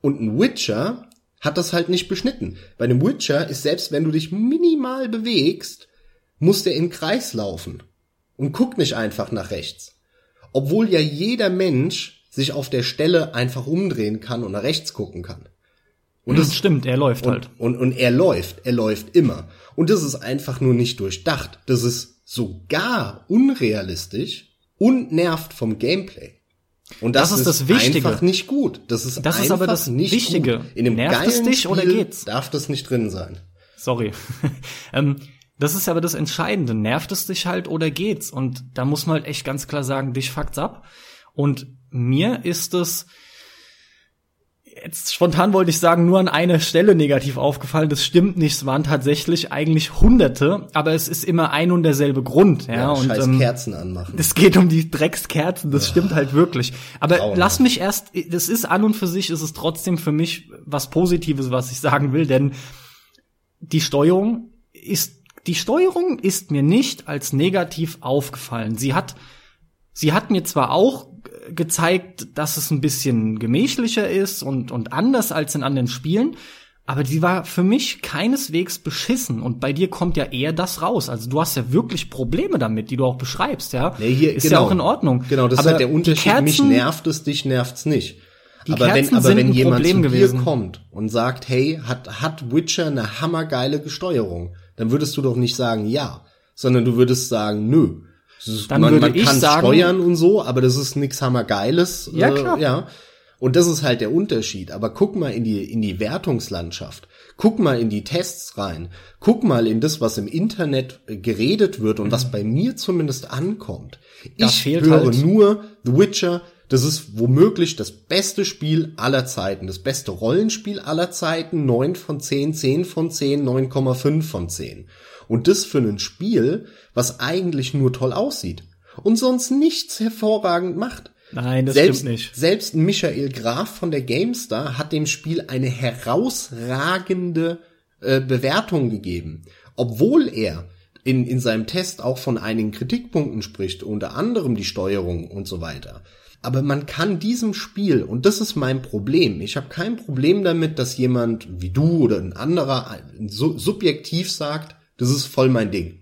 Und ein Witcher hat das halt nicht beschnitten. Bei dem Witcher ist selbst wenn du dich minimal bewegst, muss der im Kreis laufen und guckt nicht einfach nach rechts. Obwohl ja jeder Mensch sich auf der Stelle einfach umdrehen kann und nach rechts gucken kann.
Und das stimmt, er läuft
und,
halt.
Und, und er läuft, er läuft immer. Und das ist einfach nur nicht durchdacht. Das ist sogar unrealistisch und nervt vom Gameplay. Und das,
Das ist das Wichtige.
einfach nicht gut. Das ist
Das ist
einfach
aber das
nicht
Wichtige.
Gut. In dem
Nervt es dich
Spiel
oder geht's?
darf das nicht drin sein.
Sorry. [LAUGHS] ähm, das ist aber das Entscheidende. Nervt es dich halt oder geht's? Und da muss man halt echt ganz klar sagen, dich fuckt's ab. Und mir ist es jetzt spontan wollte ich sagen, nur an einer Stelle negativ aufgefallen. Das stimmt nicht. Es waren tatsächlich eigentlich Hunderte, aber es ist immer ein und derselbe Grund. Ja,
Ja,
und
scheiß
ähm,
Kerzen anmachen.
es geht um die Dreckskerzen, das stimmt halt wirklich. Aber
Grauenhaft.
lass mich erst, das ist an und für sich, ist es trotzdem für mich was Positives, was ich sagen will, denn die Steuerung ist, die Steuerung ist mir nicht als negativ aufgefallen. Sie hat, sie hat mir zwar auch gezeigt, dass es ein bisschen gemächlicher ist und, und anders als in anderen Spielen, aber die war für mich keineswegs beschissen. Und bei dir kommt ja eher das raus. Also du hast ja wirklich Probleme damit, die du auch beschreibst, ja.
Nee, hier,
ist
genau.
ja auch in Ordnung.
Genau, das
aber
ist halt der Unterschied. Mich
Kerzen-
nervt es, dich nervt's nicht.
Die
aber wenn,
Kerzen
aber
sind
wenn jemand
Problem
zu
gewesen.
dir kommt und sagt, hey, hat, hat Witcher eine hammergeile Steuerung, dann würdest du doch nicht sagen, ja, sondern du würdest sagen, nö.
Dann
man,
würde
man
ich
kann
sagen-
steuern und so, aber das ist nix hammergeiles.
Ja, klar.
ja. Und das ist halt der Unterschied. Aber guck mal in die, in die Wertungslandschaft. Guck mal in die Tests rein. Guck mal in das, was im Internet äh, geredet wird und was bei mir zumindest ankommt.
Mhm. Da
ich höre
halt-
nur The Witcher. Das ist womöglich das beste Spiel aller Zeiten. Das beste Rollenspiel aller Zeiten. 9 von 10, 10 von 10, 9,5 von 10. Und das für ein Spiel, was eigentlich nur toll aussieht. Und sonst nichts hervorragend macht.
Nein, das
selbst,
stimmt nicht.
Selbst Michael Graf von der GameStar hat dem Spiel eine herausragende äh, Bewertung gegeben. Obwohl er in, in seinem Test auch von einigen Kritikpunkten spricht, unter anderem die Steuerung und so weiter. Aber man kann diesem Spiel, und das ist mein Problem, ich habe kein Problem damit, dass jemand wie du oder ein anderer äh, su subjektiv sagt, das ist voll mein Ding.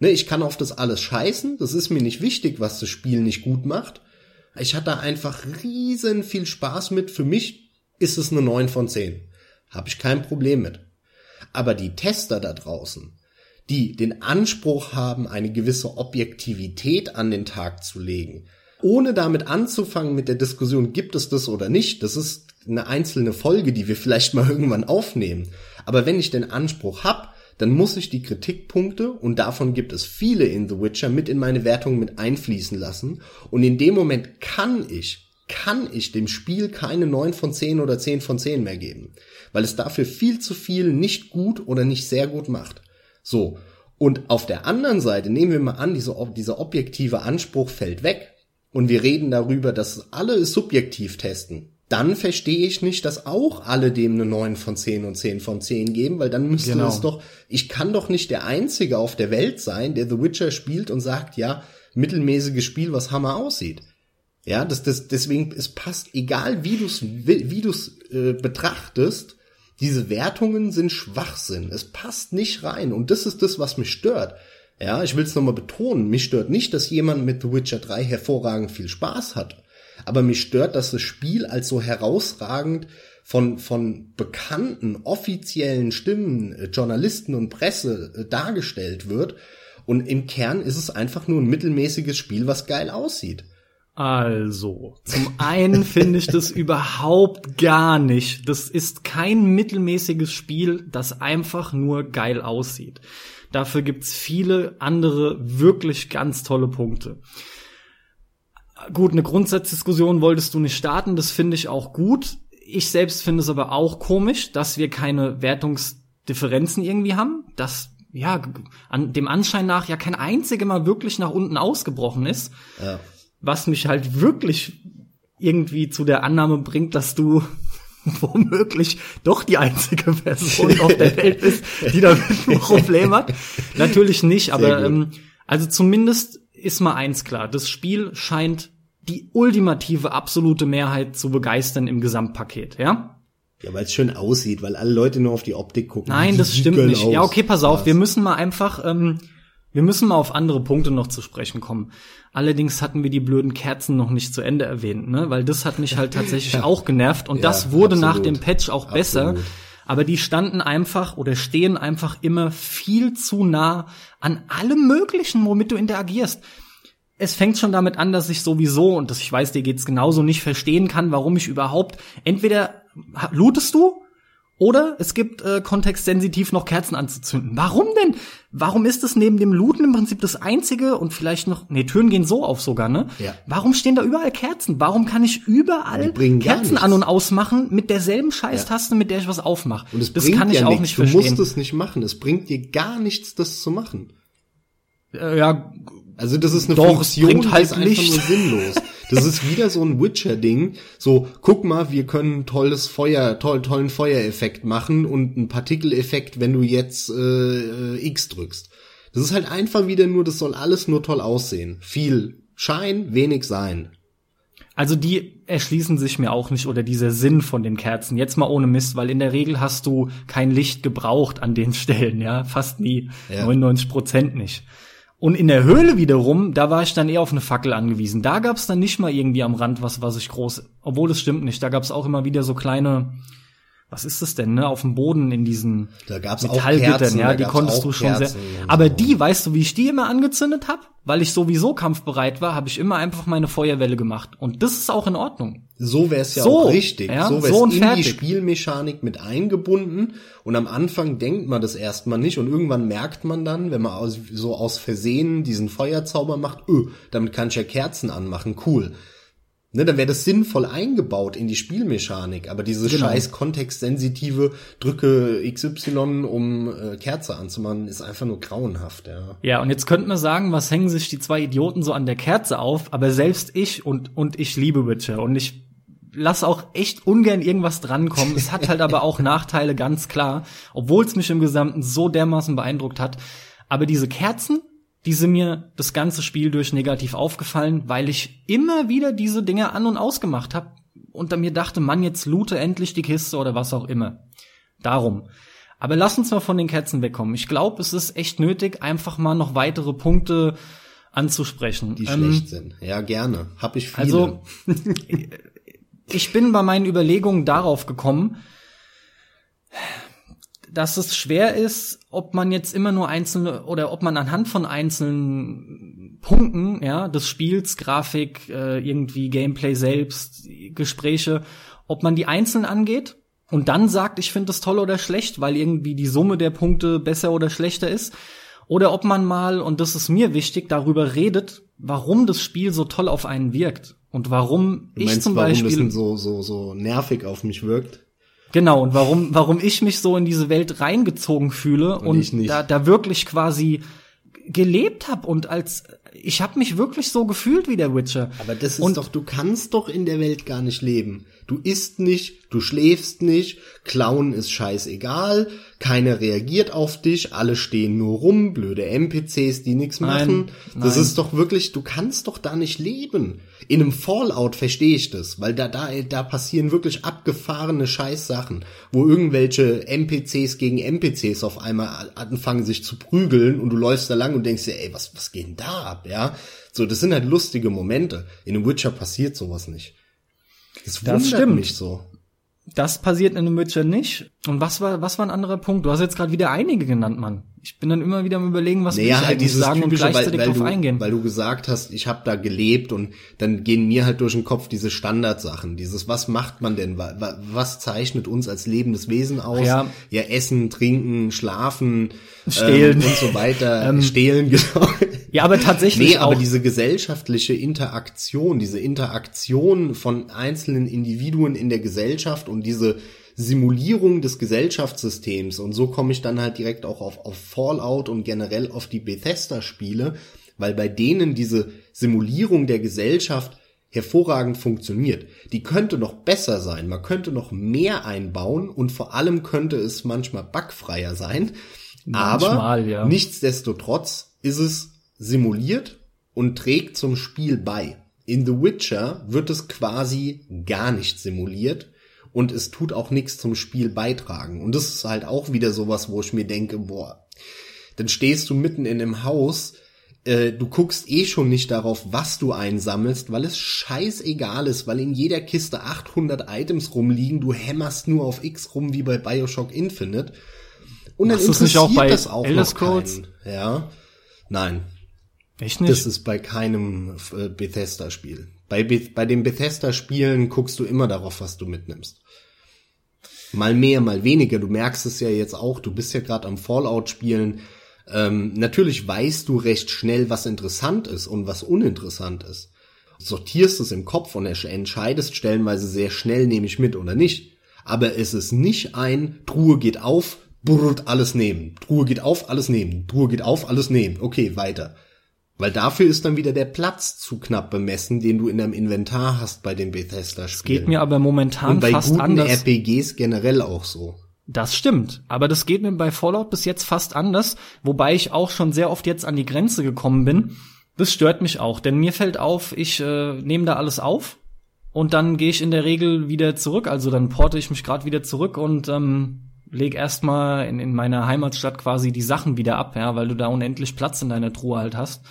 Ne, ich kann auf das alles scheißen, das ist mir nicht wichtig, was das Spiel nicht gut macht. Ich hatte einfach riesen viel Spaß mit. Für mich ist es eine 9 von 10. Habe ich kein Problem mit. Aber die Tester da draußen, die den Anspruch haben, eine gewisse Objektivität an den Tag zu legen, ohne damit anzufangen mit der Diskussion, gibt es das oder nicht, das ist eine einzelne Folge, die wir vielleicht mal [LAUGHS] irgendwann aufnehmen. Aber wenn ich den Anspruch habe, dann muss ich die Kritikpunkte, und davon gibt es viele in The Witcher, mit in meine Wertung mit einfließen lassen. Und in dem Moment kann ich, kann ich dem Spiel keine 9 von 10 oder 10 von 10 mehr geben. Weil es dafür viel zu viel nicht gut oder nicht sehr gut macht. So. Und auf der anderen Seite nehmen wir mal an, diese, dieser objektive Anspruch fällt weg. Und wir reden darüber, dass alle es subjektiv testen dann verstehe ich nicht, dass auch alle dem eine 9 von 10 und 10 von 10 geben, weil dann müsste
Genau.
es doch, ich kann doch nicht der Einzige auf der Welt sein, der The Witcher spielt und sagt, ja, mittelmäßiges Spiel, was Hammer aussieht. Ja, das, das, deswegen, es passt, egal wie du es wie du's, äh, betrachtest, diese Wertungen sind Schwachsinn. Es passt nicht rein. Und das ist das, was mich stört. Ja, ich will es nochmal betonen. Mich stört nicht, dass jemand mit The Witcher 3 hervorragend viel Spaß hat. Aber mich stört, dass das Spiel als so herausragend von, von bekannten offiziellen Stimmen, äh, Journalisten und Presse äh, dargestellt wird. Und im Kern ist es einfach nur ein mittelmäßiges Spiel, was geil aussieht.
Also, zum einen finde ich das [LAUGHS] überhaupt gar nicht. Das ist kein mittelmäßiges Spiel, das einfach nur geil aussieht. Dafür gibt's viele andere wirklich ganz tolle Punkte. Gut, eine Grundsatzdiskussion wolltest du nicht starten, das finde ich auch gut. Ich selbst finde es aber auch komisch, dass wir keine Wertungsdifferenzen irgendwie haben, dass ja an dem Anschein nach ja kein einziger mal wirklich nach unten ausgebrochen ist
Ja.
was mich halt wirklich irgendwie zu der Annahme bringt, dass du [LAUGHS] womöglich doch die einzige Person [LAUGHS] auf der Welt bist, die damit ein Problem hat. Natürlich nicht, aber ähm, also zumindest ist mal eins klar, das Spiel scheint die ultimative absolute Mehrheit zu begeistern im Gesamtpaket, ja?
Ja, weil es schön aussieht, weil alle Leute nur auf die Optik gucken.
Nein, das stimmt nicht.
aus.
Ja, okay, pass auf,
Was?
wir müssen mal einfach, ähm, wir müssen mal auf andere Punkte noch zu sprechen kommen. Allerdings hatten wir die blöden Kerzen noch nicht zu Ende erwähnt, ne? Weil das hat mich halt [LAUGHS] tatsächlich auch genervt und
Ja,
das wurde nach
absolut.
dem Patch auch besser.
Absolut.
Aber die standen einfach oder stehen einfach immer viel zu nah an allem Möglichen, womit du interagierst. Es fängt schon damit an, dass ich sowieso, und das ich weiß, dir geht's genauso, nicht verstehen kann, warum ich überhaupt, entweder lootest du oder es gibt äh, kontextsensitiv noch Kerzen anzuzünden. Warum denn? Warum ist es neben dem Looten im Prinzip das einzige und vielleicht noch, nee, Türen gehen so auf sogar, ne?
Ja.
Warum stehen da überall Kerzen? Warum kann ich überall Kerzen an und ausmachen mit derselben Scheißtaste, mit der ich was aufmache?
Und es
das
bringt
kann ich
ja
auch
nichts.
nicht
du
verstehen.
musst es nicht machen. Es bringt dir gar nichts, das zu machen.
äh, ja,
Also das ist eine
Doch,
Funktion, die
halt
ist einfach
Licht.
nur sinnlos. Das ist wieder so ein Witcher-Ding. So, guck mal, wir können tolles Feuer, toll, tollen Feuereffekt machen und einen Partikeleffekt, wenn du jetzt äh, X drückst. Das ist halt einfach wieder nur, das soll alles nur toll aussehen. Viel Schein, wenig Sein.
Also die erschließen sich mir auch nicht oder dieser Sinn von den Kerzen. Jetzt mal ohne Mist, weil in der Regel hast du kein Licht gebraucht an den [LAUGHS] Stellen, ja, fast nie,
Ja.
99 Prozent nicht. Und in der Höhle wiederum, da war ich dann eher auf eine Fackel angewiesen. Da gab's dann nicht mal irgendwie am Rand was, was ich groß, obwohl es stimmt nicht. Da gab's auch immer wieder so kleine, was ist das denn, ne, auf dem Boden in diesen
Da gab's auch
Metallgittern,
Kerzen,
ja, die konntest du schon sehr.
Kerzen und
Aber
so.
die, weißt du, wie ich die immer angezündet habe? Weil ich sowieso kampfbereit war, habe ich immer einfach meine Feuerwelle gemacht. Und das ist auch in Ordnung.
So wäre es ja
So,
auch richtig.
ja,
so wäre
so
es in die
fertig.
Spielmechanik mit eingebunden. Und am Anfang denkt man das erstmal nicht. Und irgendwann merkt man dann, wenn man aus, so aus Versehen diesen Feuerzauber macht, öh, damit kann ich ja Kerzen anmachen, cool. Ne, dann wäre das sinnvoll eingebaut in die Spielmechanik. Aber diese
Genau.
scheiß kontextsensitive Drücke XY, um äh, Kerze anzumachen, ist einfach nur grauenhaft, ja.
Ja, und jetzt könnte man sagen, was hängen sich die zwei Idioten so an der Kerze auf? Aber selbst ich und, und ich liebe Witcher und ich lass auch echt ungern irgendwas drankommen. Es hat halt aber auch [LAUGHS] Nachteile, ganz klar, obwohl es mich im Gesamten so dermaßen beeindruckt hat. Aber diese Kerzen, die sind mir das ganze Spiel durch negativ aufgefallen, weil ich immer wieder diese Dinge an und ausgemacht habe und dann mir dachte, Mann, jetzt loote endlich die Kiste oder was auch immer. Darum. Aber lass uns mal von den Kerzen wegkommen. Ich glaube, es ist echt nötig, einfach mal noch weitere Punkte anzusprechen.
Die
Ähm,
schlecht sind. Ja, gerne. Hab ich viele.
Also, [LAUGHS] ich bin bei meinen Überlegungen darauf gekommen, dass es schwer ist, ob man jetzt immer nur einzelne oder ob man anhand von einzelnen Punkten, ja, des Spiels, Grafik, äh, irgendwie Gameplay selbst, Gespräche, ob man die einzeln angeht und dann sagt, ich finde das toll oder schlecht, weil irgendwie die Summe der Punkte besser oder schlechter ist, oder ob man mal, und das ist mir wichtig, darüber redet, warum das Spiel so toll auf einen wirkt und warum
du
ich
meinst,
zum
warum
Beispiel
das so, so, so nervig auf mich wirkt?
Genau, und warum, warum ich mich so in diese Welt reingezogen fühle und,
ich nicht.
da, da wirklich quasi gelebt habe und als ich habe mich wirklich so gefühlt wie der Witcher.
Aber das ist
Und-
doch, du kannst doch in der Welt gar nicht leben. Du isst nicht, du schläfst nicht, Klauen ist scheißegal, keiner reagiert auf dich, alle stehen nur rum, blöde NPCs, die nichts
Nein,
machen. Das
nein.
ist doch wirklich, du kannst doch da nicht leben. In einem Fallout verstehe ich das, weil da, da, da passieren wirklich abgefahrene Scheißsachen, wo irgendwelche NPCs gegen NPCs auf einmal anfangen sich zu prügeln und du läufst da lang und denkst dir, ey, was, was geht denn da ab, ja? So, das sind halt lustige Momente. In einem Witcher passiert sowas nicht. Das wundert
stimmt.
mich so.
Das passiert in einem Witcher nicht. Und was war, was war ein anderer Punkt? Du hast jetzt gerade wieder einige genannt, Mann. Ich bin dann immer wieder am überlegen, was will ich
Naja, halt dieses
sagen und
typische, weil,
gleichzeitig
weil,
drauf
du,
eingehen.
weil du gesagt hast, ich habe da gelebt und dann gehen mir halt durch den Kopf diese Standardsachen, dieses was macht man denn, Wa- wa- was zeichnet uns als lebendes Wesen aus?
Ja.
ja essen, trinken, schlafen,
Stehlen.
ähm, und so weiter, [LAUGHS] stehlen [LAUGHS] genau.
Ja, aber tatsächlich
Nee, aber diese gesellschaftliche Interaktion, diese Interaktion von einzelnen Individuen in der Gesellschaft und diese Simulierung des Gesellschaftssystems und so komme ich dann halt direkt auch auf, auf Fallout und generell auf die Bethesda-Spiele, weil bei denen diese Simulierung der Gesellschaft hervorragend funktioniert. Die könnte noch besser sein, man könnte noch mehr einbauen und vor allem könnte es manchmal bugfreier sein.
Manchmal,
aber
ja.
nichtsdestotrotz ist es simuliert und trägt zum Spiel bei. In The Witcher wird es quasi gar nicht simuliert und es tut auch nichts zum Spiel beitragen. Und das ist halt auch wieder sowas, wo ich mir denke, boah, dann stehst du mitten in einem Haus, äh, du guckst eh schon nicht darauf, was du einsammelst, weil es scheißegal ist, weil in jeder Kiste 800 Items rumliegen, du hämmerst nur auf X rum wie bei Bioshock Infinite. Und dann
Machst
interessiert
nicht auch bei
das auch
Elder
noch
Scrolls?
keinen. Ja, nein,
Echt nicht?
das ist bei keinem äh, Bethesda-Spiel. Bei, Be bei den Bethesda-Spielen guckst du immer darauf, was du mitnimmst. Mal mehr, mal weniger. Du merkst es ja jetzt auch. Du bist ja gerade am Fallout-Spielen. Ähm, natürlich weißt du recht schnell, was interessant ist und was uninteressant ist. Sortierst es im Kopf und entscheidest stellenweise sehr schnell, nehme ich mit oder nicht. Aber es ist nicht ein Truhe geht auf, brrrt, alles nehmen. Truhe geht auf, alles nehmen. Truhe geht auf, alles nehmen. Okay, weiter. Weil dafür ist dann wieder der Platz zu knapp bemessen, den du in deinem Inventar hast bei den Bethesda-Spielen.
Geht mir aber momentan
und bei
fast
guten
anders.
RPGs generell auch so.
Das stimmt, aber das geht mir bei Fallout bis jetzt fast anders, wobei ich auch schon sehr oft jetzt an die Grenze gekommen bin. Das stört mich auch, denn mir fällt auf, ich äh, nehme da alles auf und dann gehe ich in der Regel wieder zurück, also dann porte ich mich gerade wieder zurück und ähm, leg erstmal in, in meiner Heimatstadt quasi die Sachen wieder ab, ja, weil du da unendlich Platz in deiner Truhe halt hast.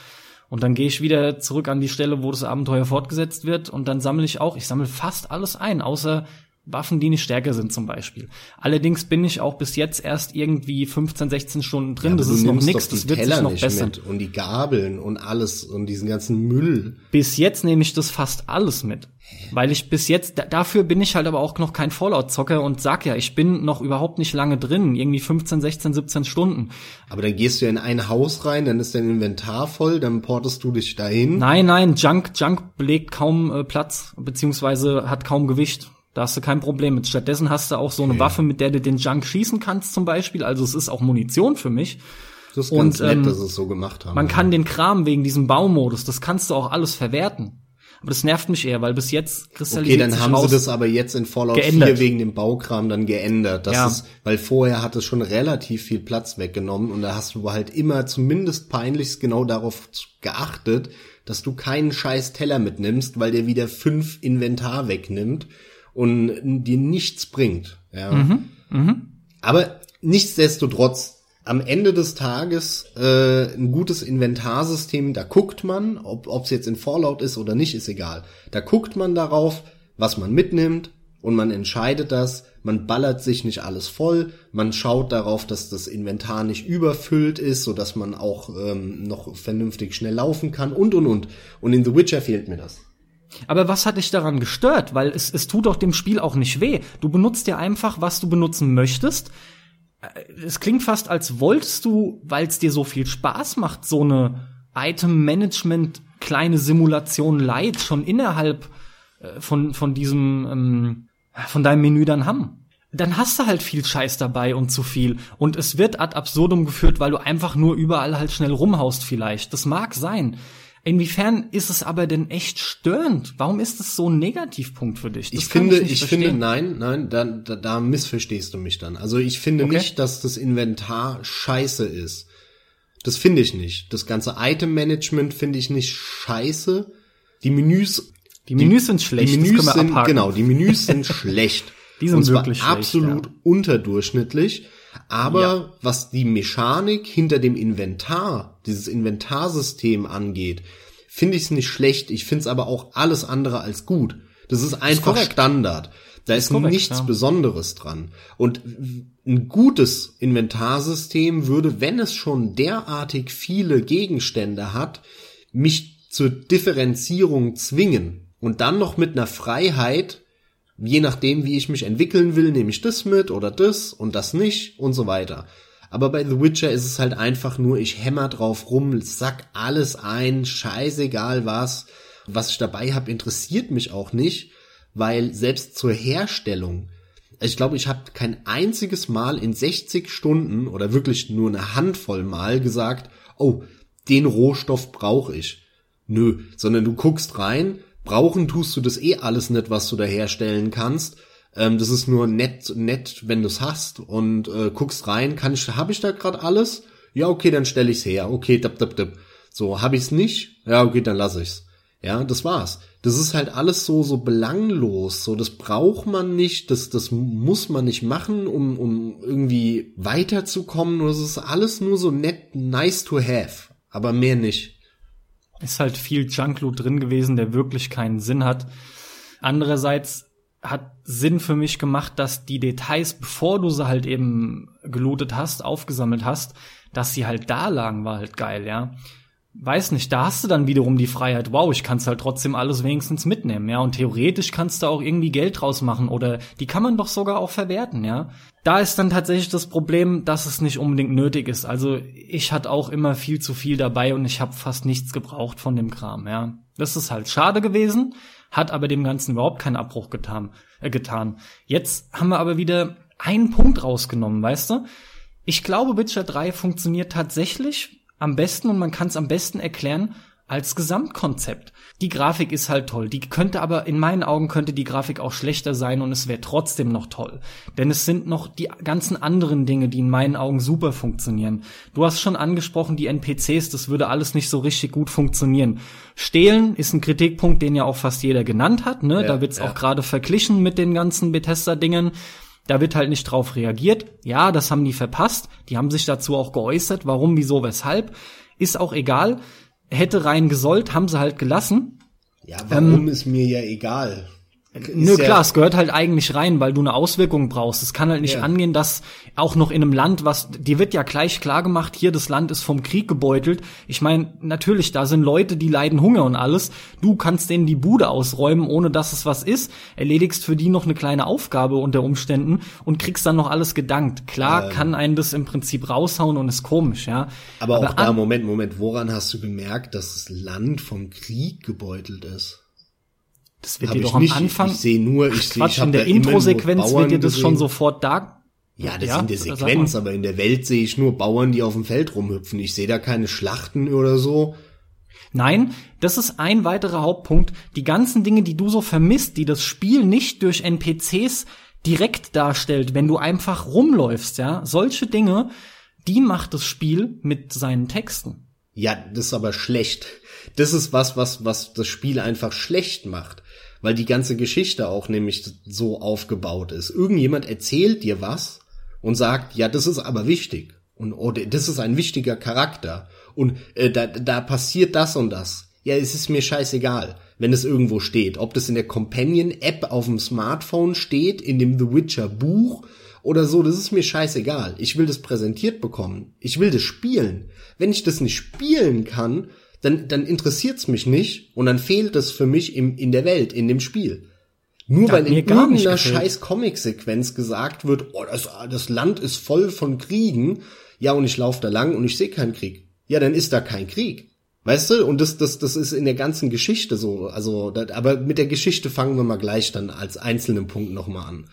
Und dann gehe ich wieder zurück an die Stelle, wo das Abenteuer fortgesetzt wird. Und dann sammle ich auch, ich sammle fast alles ein, außer Waffen, die nicht stärker sind zum Beispiel. Allerdings bin ich auch bis jetzt erst irgendwie 15, 16 Stunden drin.
Aber
das ist noch nichts, das wird
Teller
sich noch
nicht
bessern.
mit und die Gabeln und alles und diesen ganzen Müll.
Bis jetzt nehme ich das fast alles mit. Weil ich bis jetzt, da, dafür bin ich halt aber auch noch kein Fallout-Zocker und sag ja, ich bin noch überhaupt nicht lange drin. Irgendwie 15, 16, 17 Stunden.
Aber dann gehst du in ein Haus rein, dann ist dein Inventar voll, dann portest du dich dahin.
Nein, nein, Junk, Junk belegt kaum äh, Platz, beziehungsweise hat kaum Gewicht. Da hast du kein Problem mit. Stattdessen hast du auch so eine
Okay.
Waffe, mit der du den Junk schießen kannst zum Beispiel. Also es ist auch Munition für mich.
Das ist ganz
Und,
nett,
ähm,
dass sie es so gemacht haben.
Man kann den Kram wegen diesem Baumodus, das kannst du auch alles verwerten. Aber das nervt mich eher, weil bis jetzt
Okay,
kristallisiert
dann
sich
haben sie das aber jetzt in Fallout
Geändert.
4 wegen dem Baukram dann geändert. Das
Ja.
ist, weil vorher hat es schon relativ viel Platz weggenommen und da hast du halt immer zumindest peinlichst genau darauf geachtet, dass du keinen scheiß Teller mitnimmst, weil der wieder fünf Inventar wegnimmt und dir nichts bringt. Ja.
Mhm,
Aber nichtsdestotrotz, am Ende des Tages äh, ein gutes Inventarsystem, da guckt man, ob es jetzt in Fallout ist oder nicht, ist egal. Da guckt man darauf, was man mitnimmt und man entscheidet das. Man ballert sich nicht alles voll. Man schaut darauf, dass das Inventar nicht überfüllt ist, so dass man auch ähm, noch vernünftig schnell laufen kann und und und. Und in The Witcher fehlt mir das.
Aber was hat dich daran gestört? Weil es, es tut doch dem Spiel auch nicht weh. Du benutzt ja einfach, was du benutzen möchtest. Äh, Es klingt fast, als wolltest du, weil es dir so viel Spaß macht, so eine Item-Management kleine Simulation Light schon innerhalb äh, von, von diesem, ähm, von deinem Menü dann haben. Dann hast du halt viel Scheiß dabei und zu viel. Und es wird ad absurdum geführt, weil du einfach nur überall halt schnell rumhaust vielleicht. Das mag sein. Inwiefern ist es aber denn echt störend? Warum ist es so ein Negativpunkt für dich? Das
ich finde, ich,
verstehen.
finde, nein, nein, da, da, da missverstehst du mich dann. Also ich finde
Okay.
nicht, dass das Inventar scheiße ist. Das finde ich nicht. Das ganze Item-Management finde ich nicht scheiße. Die Menüs,
Die Menüs sind schlecht,
die Menüs sind, genau, die Menüs sind [LAUGHS] schlecht.
Die sind
Und zwar
wirklich schlecht,
absolut
ja.
unterdurchschnittlich. Aber
Ja.
was die Mechanik hinter dem Inventar, dieses Inventarsystem angeht, finde ich es nicht schlecht. Ich finde es aber auch alles andere als gut. Das ist einfach
korrekt.
Standard. Da ist,
korrekt,
nichts
ja.
Besonderes dran. Und ein gutes Inventarsystem würde, wenn es schon derartig viele Gegenstände hat, mich zur Differenzierung zwingen. Und dann noch mit einer Freiheit, je nachdem, wie ich mich entwickeln will, nehme ich das mit oder das und das nicht und so weiter. Aber bei The Witcher ist es halt einfach nur, ich hämmer drauf rum, sack alles ein, scheißegal was. Was ich dabei habe, interessiert mich auch nicht, weil selbst zur Herstellung, ich glaube, ich habe kein einziges Mal in 60 Stunden oder wirklich nur eine Handvoll Mal gesagt, oh, den Rohstoff brauche ich. Nö, sondern du guckst rein, brauchen tust du das eh alles nicht, was du da herstellen kannst. Ähm, das ist nur nett, nett, wenn du es hast und äh, guckst rein, kann ich, habe ich da gerade alles? Ja, okay, dann stelle ich's her. Okay, dab, dab, dab. So, habe ich's nicht? Ja, okay, dann lass ich's. Ja, das war's. Das ist halt alles so, so belanglos. So, das braucht man nicht, das, das muss man nicht machen, um, um irgendwie weiterzukommen. Das ist alles nur so nett, nice to have. Aber mehr nicht.
Ist halt viel Junkloot drin gewesen, der wirklich keinen Sinn hat. Andererseits hat Sinn für mich gemacht, dass die Details, bevor du sie halt eben gelootet hast, aufgesammelt hast, dass sie halt da lagen, war halt geil, ja weiß nicht, da hast du dann wiederum die Freiheit, wow, ich kann's halt trotzdem alles wenigstens mitnehmen, ja, und theoretisch kannst du auch irgendwie Geld draus machen oder die kann man doch sogar auch verwerten, ja. Da ist dann tatsächlich das Problem, dass es nicht unbedingt nötig ist. Also ich hatte auch immer viel zu viel dabei und ich habe fast nichts gebraucht von dem Kram, ja. Das ist halt schade gewesen, hat aber dem Ganzen überhaupt keinen Abbruch getan. Äh, getan. Jetzt haben wir aber wieder einen Punkt rausgenommen, weißt du? Ich glaube, Witcher 3 funktioniert tatsächlich am besten und man kann es am besten erklären als Gesamtkonzept. Die Grafik ist halt toll. Die könnte aber in meinen Augen könnte die Grafik auch schlechter sein und es wäre trotzdem noch toll. Denn es sind noch die ganzen anderen Dinge, die in meinen Augen super funktionieren. Du hast schon angesprochen, die NPCs, das würde alles nicht so richtig gut funktionieren. Stehlen ist ein Kritikpunkt, den ja auch fast jeder genannt hat. Ne? Ja, da wird's ja. auch gerade verglichen mit den ganzen Bethesda-Dingen. Da wird halt nicht drauf reagiert. Ja, das haben die verpasst. Die haben sich dazu auch geäußert. Warum, wieso, weshalb. Ist auch egal. Hätte rein gesollt, haben sie halt gelassen.
Ja, warum ähm, ist mir ja egal.
Nö, ja klar, es gehört halt eigentlich rein, weil du eine Auswirkung brauchst. Es kann halt nicht ja. angehen, dass auch noch in einem Land, was, dir wird ja gleich klar gemacht, hier, das Land ist vom Krieg gebeutelt. Ich meine, natürlich, da sind Leute, die leiden Hunger und alles. Du kannst denen die Bude ausräumen, ohne dass es was ist. Erledigst für die noch eine kleine Aufgabe unter Umständen und kriegst dann noch alles gedankt. Klar ähm. kann einen das im Prinzip raushauen und ist komisch, ja.
Aber, aber auch da, Moment, Moment, woran hast du gemerkt, dass das Land vom Krieg gebeutelt ist?
Das wird dir doch am nicht. Anfang.
Ich sehe nur, ich
sehe, Quatsch, in der Intro-Sequenz wird dir das gesehen. schon sofort da.
Ja, das ja, ist in der Sequenz, aber in der Welt sehe ich nur Bauern, die auf dem Feld rumhüpfen. Ich sehe da keine Schlachten oder so.
Nein, das ist ein weiterer Hauptpunkt. Die ganzen Dinge, die du so vermisst, die das Spiel nicht durch NPCs direkt darstellt, wenn du einfach rumläufst, ja, solche Dinge, die macht das Spiel mit seinen Texten.
Ja, das ist aber schlecht. Das ist was, was, was das Spiel einfach schlecht macht weil die ganze Geschichte auch nämlich so aufgebaut ist. Irgendjemand erzählt dir was und sagt, ja, das ist aber wichtig und oder das ist ein wichtiger Charakter und äh, da, da passiert das und das. Ja, es ist mir scheißegal, wenn es irgendwo steht, ob das in der Companion-App auf dem Smartphone steht, in dem The Witcher Buch oder so, das ist mir scheißegal. Ich will das präsentiert bekommen. Ich will das spielen. Wenn ich das nicht spielen kann, dann, dann interessiert's mich nicht und dann fehlt es für mich im, in der Welt, in dem Spiel. Nur weil in irgendeiner scheiß Comic-Sequenz gesagt wird, oh, das, das Land ist voll von Kriegen, ja, und ich laufe da lang und ich sehe keinen Krieg. Ja, dann ist da kein Krieg. Weißt du? Und das, das, das ist in der ganzen Geschichte so. Also, das, aber mit der Geschichte fangen wir mal gleich dann als einzelnen Punkt nochmal an.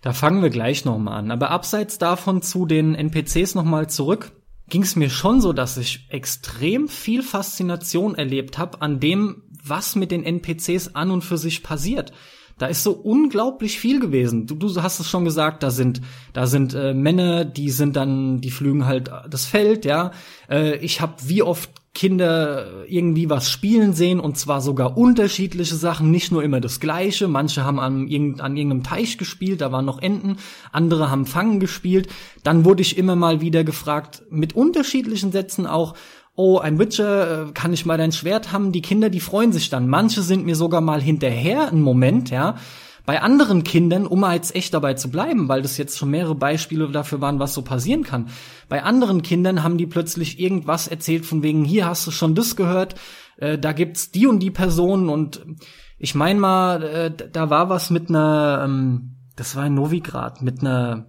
Da fangen wir gleich nochmal an. Aber abseits davon zu den NPCs nochmal zurück ging es mir schon so, dass ich extrem viel Faszination erlebt habe an dem, was mit den NPCs an und für sich passiert. Da ist so unglaublich viel gewesen. Du, du hast es schon gesagt, da sind, da sind äh, Männer, die sind dann, die flügen halt das Feld, ja. Äh, ich habe wie oft Kinder irgendwie was spielen sehen und zwar sogar unterschiedliche Sachen, nicht nur immer das Gleiche. Manche haben an, an irgendeinem Teich gespielt, da waren noch Enten, andere haben Fangen gespielt. Dann wurde ich immer mal wieder gefragt, mit unterschiedlichen Sätzen auch, oh, ein Witcher, äh, kann ich mal dein Schwert haben? Die Kinder, die freuen sich dann. Manche sind mir sogar mal hinterher einen Moment, ja. Bei anderen Kindern, um mal jetzt echt dabei zu bleiben, weil das jetzt schon mehrere Beispiele dafür waren, was so passieren kann. Bei anderen Kindern haben die plötzlich irgendwas erzählt von wegen, hier hast du schon das gehört, äh, da gibt's die und die Personen und ich mein mal, äh, da war was mit einer, ähm, das war in Novigrad, mit einer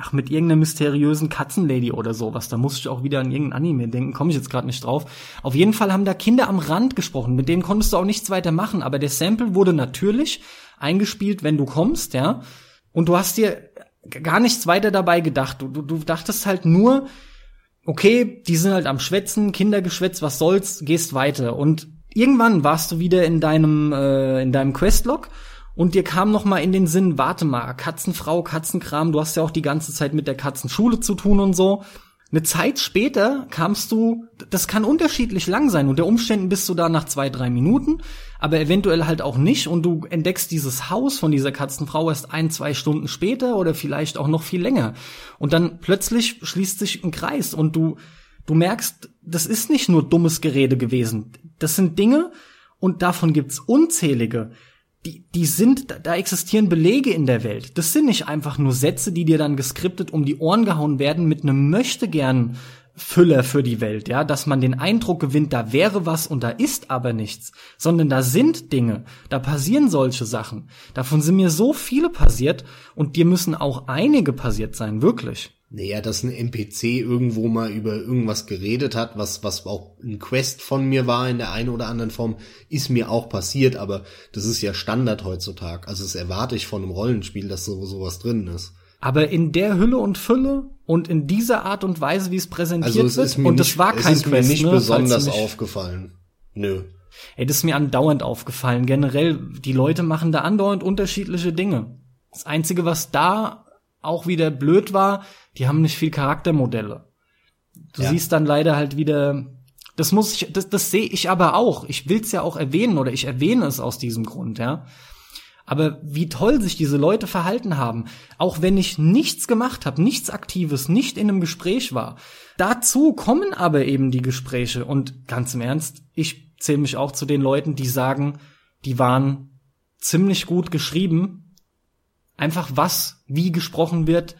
ach, mit irgendeiner mysteriösen Katzenlady oder sowas. Da musste ich auch wieder an irgendein Anime denken, komme ich jetzt gerade nicht drauf. Auf jeden Fall haben da Kinder am Rand gesprochen, mit denen konntest du auch nichts weiter machen, aber der Sample wurde natürlich eingespielt, wenn du kommst, ja. Und du hast dir gar nichts weiter dabei gedacht. Du, du, du dachtest halt nur, okay, die sind halt am Schwätzen, Kindergeschwätz, was soll's, gehst weiter. Und irgendwann warst du wieder in deinem, äh, in deinem Questlog und dir kam noch mal in den Sinn, warte mal, Katzenfrau, Katzenkram, du hast ja auch die ganze Zeit mit der Katzenschule zu tun und so. Eine Zeit später kamst du, das kann unterschiedlich lang sein. Unter Umständen bist du da nach zwei, drei Minuten, aber eventuell halt auch nicht. Und du entdeckst dieses Haus von dieser Katzenfrau erst ein, zwei Stunden später oder vielleicht auch noch viel länger. Und dann plötzlich schließt sich ein Kreis und du, du merkst, das ist nicht nur dummes Gerede gewesen. Das sind Dinge und davon gibt's unzählige die, die sind, da existieren Belege in der Welt. Das sind nicht einfach nur Sätze, die dir dann geskriptet um die Ohren gehauen werden mit einem möchte gern Füller für die Welt, ja, dass man den Eindruck gewinnt, da wäre was und da ist aber nichts, sondern da sind Dinge, da passieren solche Sachen. Davon sind mir so viele passiert und dir müssen auch einige passiert sein, wirklich.
Naja, dass ein NPC irgendwo mal über irgendwas geredet hat, was, was auch ein Quest von mir war in der einen oder anderen Form, ist mir auch passiert, aber das ist ja Standard heutzutage. Also das erwarte ich von einem Rollenspiel, dass so sowas drin ist.
Aber in der Hülle und Fülle und in dieser Art und Weise, wie es präsentiert also es wird, und
nicht,
das war kein
es ist
Quest,
mir nicht
ne,
besonders aufgefallen. Nö.
Ey, das ist mir andauernd aufgefallen. Generell, die Leute machen da andauernd unterschiedliche Dinge. Das Einzige, was da auch wieder blöd war, die haben nicht viel Charaktermodelle. Du ja. siehst dann leider halt wieder, das muss ich, das, das sehe ich aber auch. Ich will's ja auch erwähnen oder ich erwähne es aus diesem Grund, ja. Aber wie toll sich diese Leute verhalten haben, auch wenn ich nichts gemacht habe, nichts Aktives, nicht in einem Gespräch war. Dazu kommen aber eben die Gespräche und ganz im Ernst, ich zähle mich auch zu den Leuten, die sagen, die waren ziemlich gut geschrieben. Einfach was, wie gesprochen wird,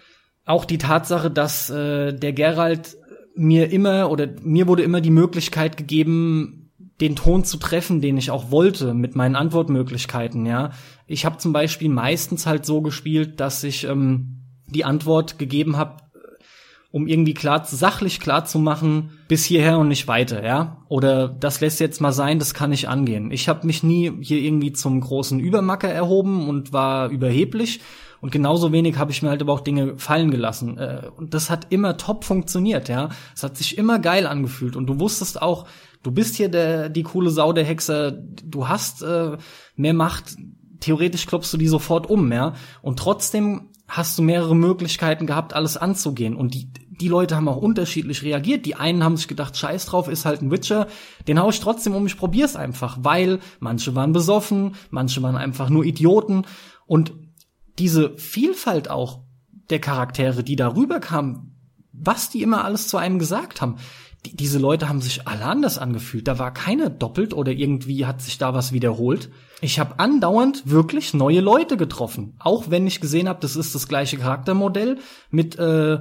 auch die Tatsache, dass äh, der Gerald mir immer oder mir wurde immer die Möglichkeit gegeben, den Ton zu treffen, den ich auch wollte mit meinen Antwortmöglichkeiten. Ja, ich habe zum Beispiel meistens halt so gespielt, dass ich ähm, die Antwort gegeben habe, um irgendwie klar, sachlich klar zu machen, bis hierher und nicht weiter, ja? Oder das lässt jetzt mal sein, das kann ich angehen. Ich habe mich nie hier irgendwie zum großen Übermacker erhoben und war überheblich, und genauso wenig habe ich mir halt aber auch Dinge fallen gelassen. Äh, und das hat immer top funktioniert, ja. Es hat sich immer geil angefühlt. Und du wusstest auch, du bist hier der, die coole Sau der Hexer, du hast äh, mehr Macht, theoretisch klopfst du die sofort um, ja. Und trotzdem hast du mehrere Möglichkeiten gehabt, alles anzugehen. Und die, die Leute haben auch unterschiedlich reagiert. Die einen haben sich gedacht, scheiß drauf, ist halt ein Witcher. Den hau ich trotzdem um, ich probier's einfach. Weil manche waren besoffen, manche waren einfach nur Idioten. Und diese Vielfalt auch der Charaktere, die darüber kamen, was die immer alles zu einem gesagt haben, die, diese Leute haben sich alle anders angefühlt. Da war keiner doppelt oder irgendwie hat sich da was wiederholt. Ich habe andauernd wirklich neue Leute getroffen, auch wenn ich gesehen habe, das ist das gleiche Charaktermodell mit äh,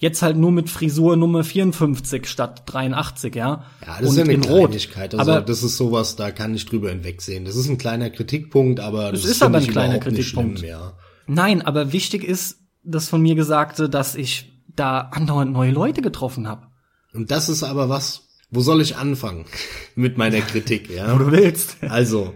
jetzt halt nur mit Frisur Nummer 54 statt 83, ja.
Ja, das Und ist ja eine in Kleinigkeit. Also aber das ist sowas, da kann ich drüber hinwegsehen. Das ist ein kleiner Kritikpunkt, aber das, das ist aber ein kleiner Kritikpunkt. Schlimm, ja.
Nein, aber wichtig ist das von mir Gesagte, dass ich da andauernd neue Leute getroffen habe.
Und das ist aber was, wo soll ich anfangen [LAUGHS] mit meiner Kritik, ja?
Wo du willst.
Also,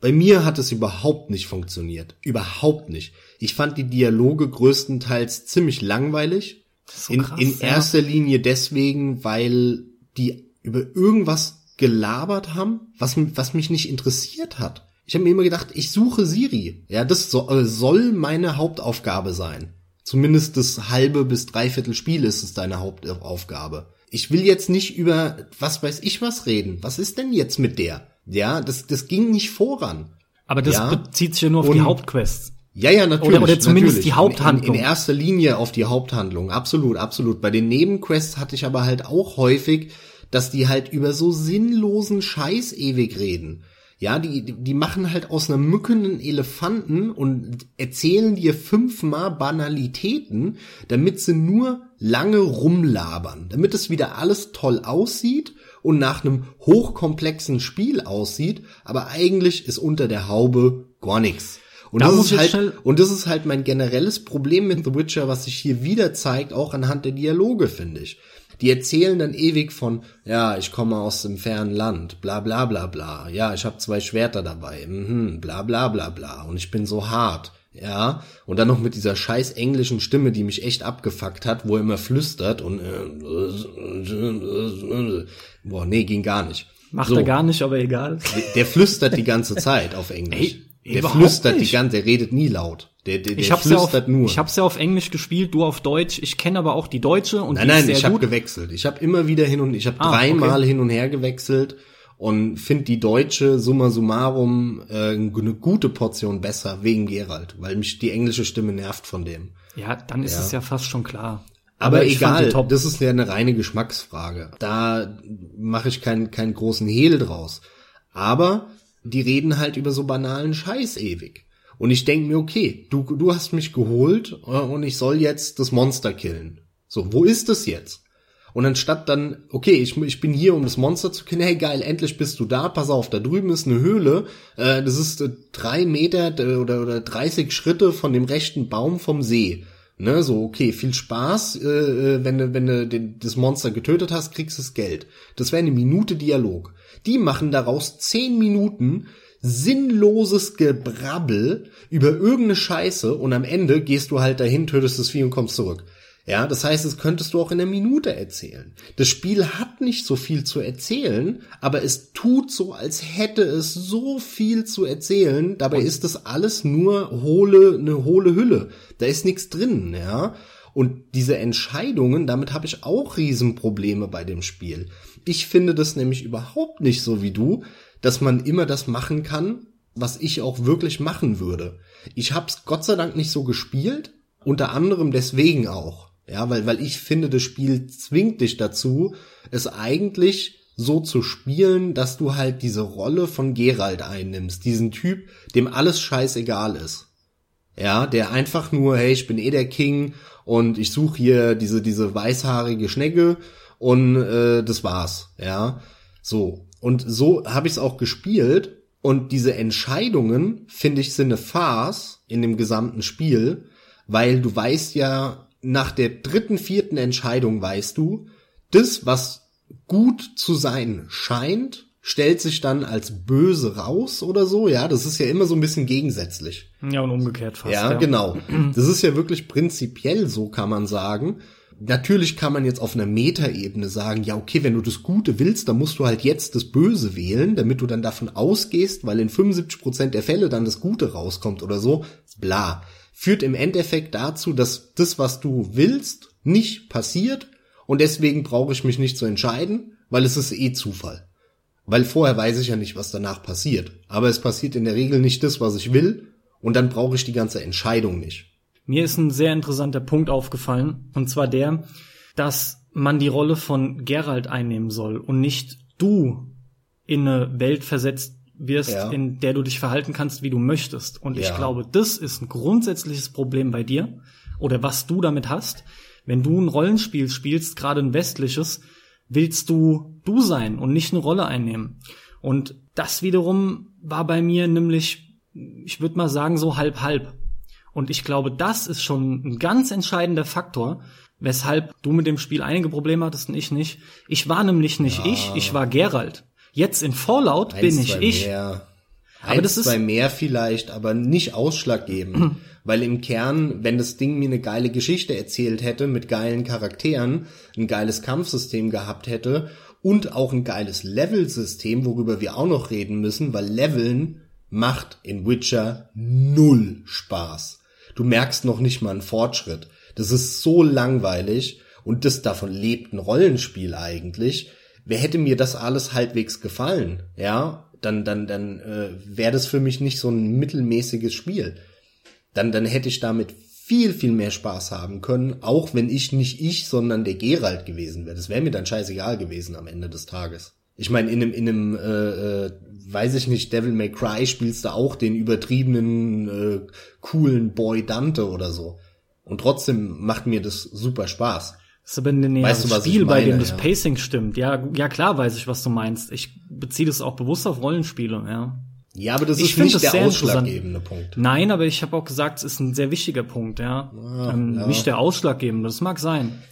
bei mir hat es überhaupt nicht funktioniert. Überhaupt nicht. Ich fand die Dialoge größtenteils ziemlich langweilig. So in, krass, in erster ja. Linie deswegen, weil die über irgendwas gelabert haben, was, was mich nicht interessiert hat. Ich habe mir immer gedacht, ich suche Siri. Ja, das soll, soll meine Hauptaufgabe sein. Zumindest das halbe bis dreiviertel Spiel ist es deine Hauptaufgabe. Ich will jetzt nicht über was weiß ich was reden. Was ist denn jetzt mit der? Ja, das, das ging nicht voran.
Aber das
ja?
bezieht sich ja nur auf Und, die Hauptquests.
Ja, ja, natürlich.
Oder, oder zumindest
natürlich.
die Haupthandlung.
In, in, erster Linie auf die Haupthandlung. Absolut, absolut. Bei den Nebenquests hatte ich aber halt auch häufig, dass die halt über so sinnlosen Scheiß ewig reden. Ja, die, die machen halt aus einer mückenden Elefanten und erzählen dir fünfmal Banalitäten, damit sie nur lange rumlabern, damit es wieder alles toll aussieht und nach einem hochkomplexen Spiel aussieht, aber eigentlich ist unter der Haube gar nichts. Und da das, ist halt, und das ist halt mein generelles Problem mit The Witcher, was sich hier wieder zeigt, auch anhand der Dialoge, finde ich. Die erzählen dann ewig von, ja, ich komme aus dem fernen Land, bla bla bla bla. Ja, ich habe zwei Schwerter dabei, mhm, bla bla bla bla. Und ich bin so hart. Ja, und dann noch mit dieser scheiß englischen Stimme, die mich echt abgefuckt hat, wo er immer flüstert und äh, boah, nee, ging gar nicht.
Macht so. er gar nicht, aber egal.
Der flüstert die ganze Zeit auf [LAUGHS] Englisch. Ey, der flüstert nicht. die ganze, der redet nie laut. Der, der, der
Ich hab's, ja auf,
flüstert nur.
ich hab's ja auf Englisch gespielt, du auf Deutsch. Ich kenne aber auch die deutsche und
nein,
die ist
nein,
sehr
ich habe
gut.
gewechselt. Ich habe immer wieder hin und ich habe
Ah,
dreimal hin und her gewechselt und finde die deutsche summa summarum äh, eine gute Portion besser wegen Gerald, weil mich die englische Stimme nervt von dem.
Ja, dann ist
Ja.
es ja fast schon klar.
Aber,
die
egal,
top.
das ist ja eine reine Geschmacksfrage. Da mache ich keinen keinen großen Hehl draus. Aber die reden halt über so banalen Scheiß ewig. Und ich denke mir, okay, du, du hast mich geholt äh, und ich soll jetzt das Monster killen. So, wo ist es jetzt? Und anstatt dann, okay, ich, ich bin hier, um das Monster zu killen, hey geil, endlich bist du da, pass auf, da drüben ist eine Höhle, äh, das ist äh, drei Meter äh, oder, oder 30 Schritte von dem rechten Baum vom See. Ne, so, okay, viel Spaß, äh, äh, wenn du, wenn du den, das Monster getötet hast, kriegst du das Geld. Das wäre eine Minute Dialog. Die machen daraus zehn Minuten sinnloses Gebrabbel über irgendeine Scheiße und am Ende gehst du halt dahin, tötest das Vieh und kommst zurück. Ja, das heißt, das könntest du auch in einer Minute erzählen. Das Spiel hat nicht so viel zu erzählen, aber es tut so, als hätte es so viel zu erzählen. Dabei ist das alles nur hohle, eine hohle Hülle. Da ist nichts drin, ja. Und diese Entscheidungen, damit habe ich auch Riesenprobleme bei dem Spiel. Ich finde das nämlich überhaupt nicht so wie du, dass man immer das machen kann, was ich auch wirklich machen würde. Ich habe es Gott sei Dank nicht so gespielt, unter anderem deswegen auch. Ja, weil, weil ich finde, das Spiel zwingt dich dazu, es eigentlich so zu spielen, dass du halt diese Rolle von Gerald einnimmst. Diesen Typ, dem alles scheißegal ist. Ja, der einfach nur, hey, ich bin eh der King und ich suche hier diese, diese weißhaarige Schnecke und äh, das war's. Ja, so. Und so habe ich es auch gespielt. Und diese Entscheidungen, finde ich, sind eine Farce in dem gesamten Spiel, weil du weißt ja, nach der dritten, vierten Entscheidung weißt du, das, was gut zu sein scheint, stellt sich dann als böse raus oder so, ja, das ist ja immer so ein bisschen gegensätzlich.
Ja, und umgekehrt fast.
Ja, genau. [CLEARS THROAT] Das ist ja wirklich prinzipiell so, kann man sagen. Natürlich kann man jetzt auf einer Metaebene sagen, ja, okay, wenn du das Gute willst, dann musst du halt jetzt das Böse wählen, damit du dann davon ausgehst, weil in 75% der Fälle dann das Gute rauskommt oder so. Bla. Führt im Endeffekt dazu, dass das, was du willst, nicht passiert und deswegen brauche ich mich nicht zu entscheiden, weil es ist eh Zufall. Weil vorher weiß ich ja nicht, was danach passiert. Aber es passiert in der Regel nicht das, was ich will und dann brauche ich die ganze Entscheidung nicht.
Mir ist ein sehr interessanter Punkt aufgefallen, und zwar der, dass man die Rolle von Gerald einnehmen soll und nicht du in eine Welt versetzt wirst,
Ja.
in der du dich verhalten kannst, wie du möchtest. Und ich
Ja.
glaube, das ist ein grundsätzliches Problem bei dir oder was du damit hast. Wenn du ein Rollenspiel spielst, gerade ein westliches, willst du du sein und nicht eine Rolle einnehmen. Und das wiederum war bei mir nämlich, ich würde mal sagen, so halb halb. Und ich glaube, das ist schon ein ganz entscheidender Faktor, weshalb du mit dem Spiel einige Probleme hattest und ich nicht. Ich war nämlich nicht ich, ich war Gerald. Jetzt in Fallout bin
Eins,
ich
zwei
ich.
Mehr.
Aber
Eins,
das ist-
zwei mehr vielleicht, aber nicht ausschlaggebend. [CLEARS THROAT] Weil im Kern, wenn das Ding mir eine geile Geschichte erzählt hätte, mit geilen Charakteren, ein geiles Kampfsystem gehabt hätte und auch ein geiles Level-System, worüber wir auch noch reden müssen, weil Leveln macht in Witcher null Spaß. Du merkst noch nicht mal einen Fortschritt. Das ist so langweilig und das davon lebt ein Rollenspiel eigentlich. Wer hätte mir das alles halbwegs gefallen, ja, dann dann dann äh, wäre das für mich nicht so ein mittelmäßiges Spiel. Dann dann hätte ich damit viel viel mehr Spaß haben können, auch wenn ich nicht ich, sondern der Gerald gewesen wäre. Das wäre mir dann scheißegal gewesen am Ende des Tages. Ich meine, in einem, in einem, äh, äh, weiß ich nicht, Devil May Cry spielst du auch den übertriebenen, äh, coolen Boy Dante oder so. Und trotzdem macht mir das super Spaß.
Das ist aber ein näheres
Weißt du,
Spiel, bei dem das
ja.
Pacing stimmt. Ja, ja klar weiß ich, was du meinst. Ich beziehe das auch bewusst auf Rollenspiele, ja.
Ja, aber das
Ich
ist nicht
das
der ausschlaggebende Punkt.
Nein, aber ich habe auch gesagt, es ist ein sehr wichtiger Punkt, ja.
Ah,
ähm,
ja.
Nicht der ausschlaggebende, das mag sein.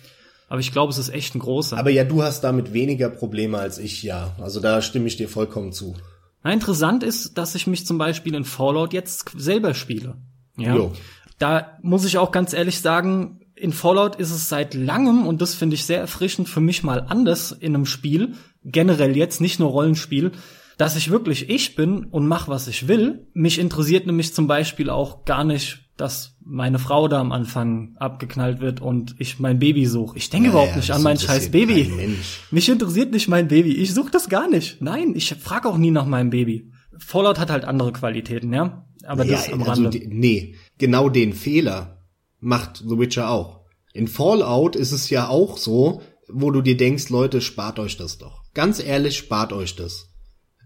Aber ich glaube, es ist echt ein großer.
Aber ja, du hast damit weniger Probleme als ich, ja. Also da stimme ich dir vollkommen zu.
Na, interessant ist, dass ich mich zum Beispiel in Fallout jetzt selber spiele. Ja.
Jo.
Da muss ich auch ganz ehrlich sagen, in Fallout ist es seit langem, und das finde ich sehr erfrischend, für mich mal anders in einem Spiel, generell jetzt, nicht nur Rollenspiel, dass ich wirklich ich bin und mache, was ich will. Mich interessiert nämlich zum Beispiel auch gar nicht, dass meine Frau da am Anfang abgeknallt wird und ich mein Baby suche. Ich denke
Naja,
überhaupt nicht an mein scheiß Baby. Mich interessiert nicht mein Baby. Ich suche das gar nicht. Nein, ich frage auch nie nach meinem Baby. Fallout hat halt andere Qualitäten, ja. Aber das am
also,
Rande.
die- nee, genau den Fehler macht The Witcher auch. In Fallout ist es ja auch so, wo du dir denkst, Leute, spart euch das doch. Ganz ehrlich, spart euch das.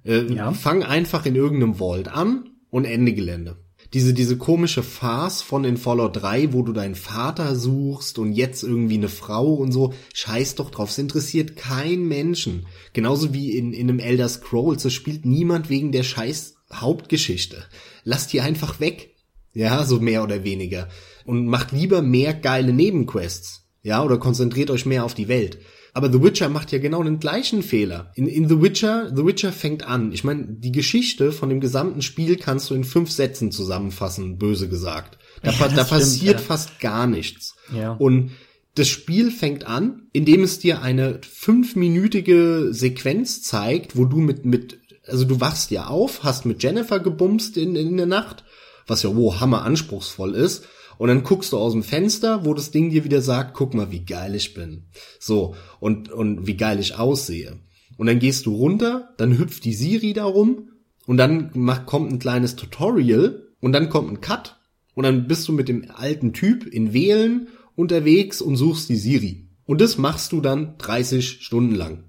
Äh,
Ja.
Fang einfach in irgendeinem Vault an und Ende Gelände. Diese, diese komische Farce von in Fallout 3, wo du deinen Vater suchst und jetzt irgendwie eine Frau und so, scheiß doch drauf, es interessiert kein Menschen. Genauso wie in, in einem Elder Scrolls, es spielt niemand wegen der scheiß Hauptgeschichte. Lasst die einfach weg. Ja, so mehr oder weniger. Und macht lieber mehr geile Nebenquests. Ja, oder konzentriert euch mehr auf die Welt. Aber The Witcher macht ja genau den gleichen Fehler. In, in The Witcher, The Witcher fängt an. Ich meine, die Geschichte von dem gesamten Spiel kannst du in fünf Sätzen zusammenfassen, böse gesagt. Da,
Ja,
da
stimmt,
passiert
ja.
fast gar nichts.
Ja.
Und das Spiel fängt an, indem es dir eine fünfminütige Sequenz zeigt, wo du mit, mit, also du wachst ja auf, hast mit Jennifer gebumst in, in der Nacht, was ja, wo hammer anspruchsvoll ist. Und dann guckst du aus dem Fenster, wo das Ding dir wieder sagt, guck mal, wie geil ich bin. So, und, und wie geil ich aussehe. Und dann gehst du runter, dann hüpft die Siri da rum und dann macht, kommt ein kleines Tutorial und dann kommt ein Cut und dann bist du mit dem alten Typ in Wählen unterwegs und suchst die Siri. Und das machst du dann 30 Stunden lang.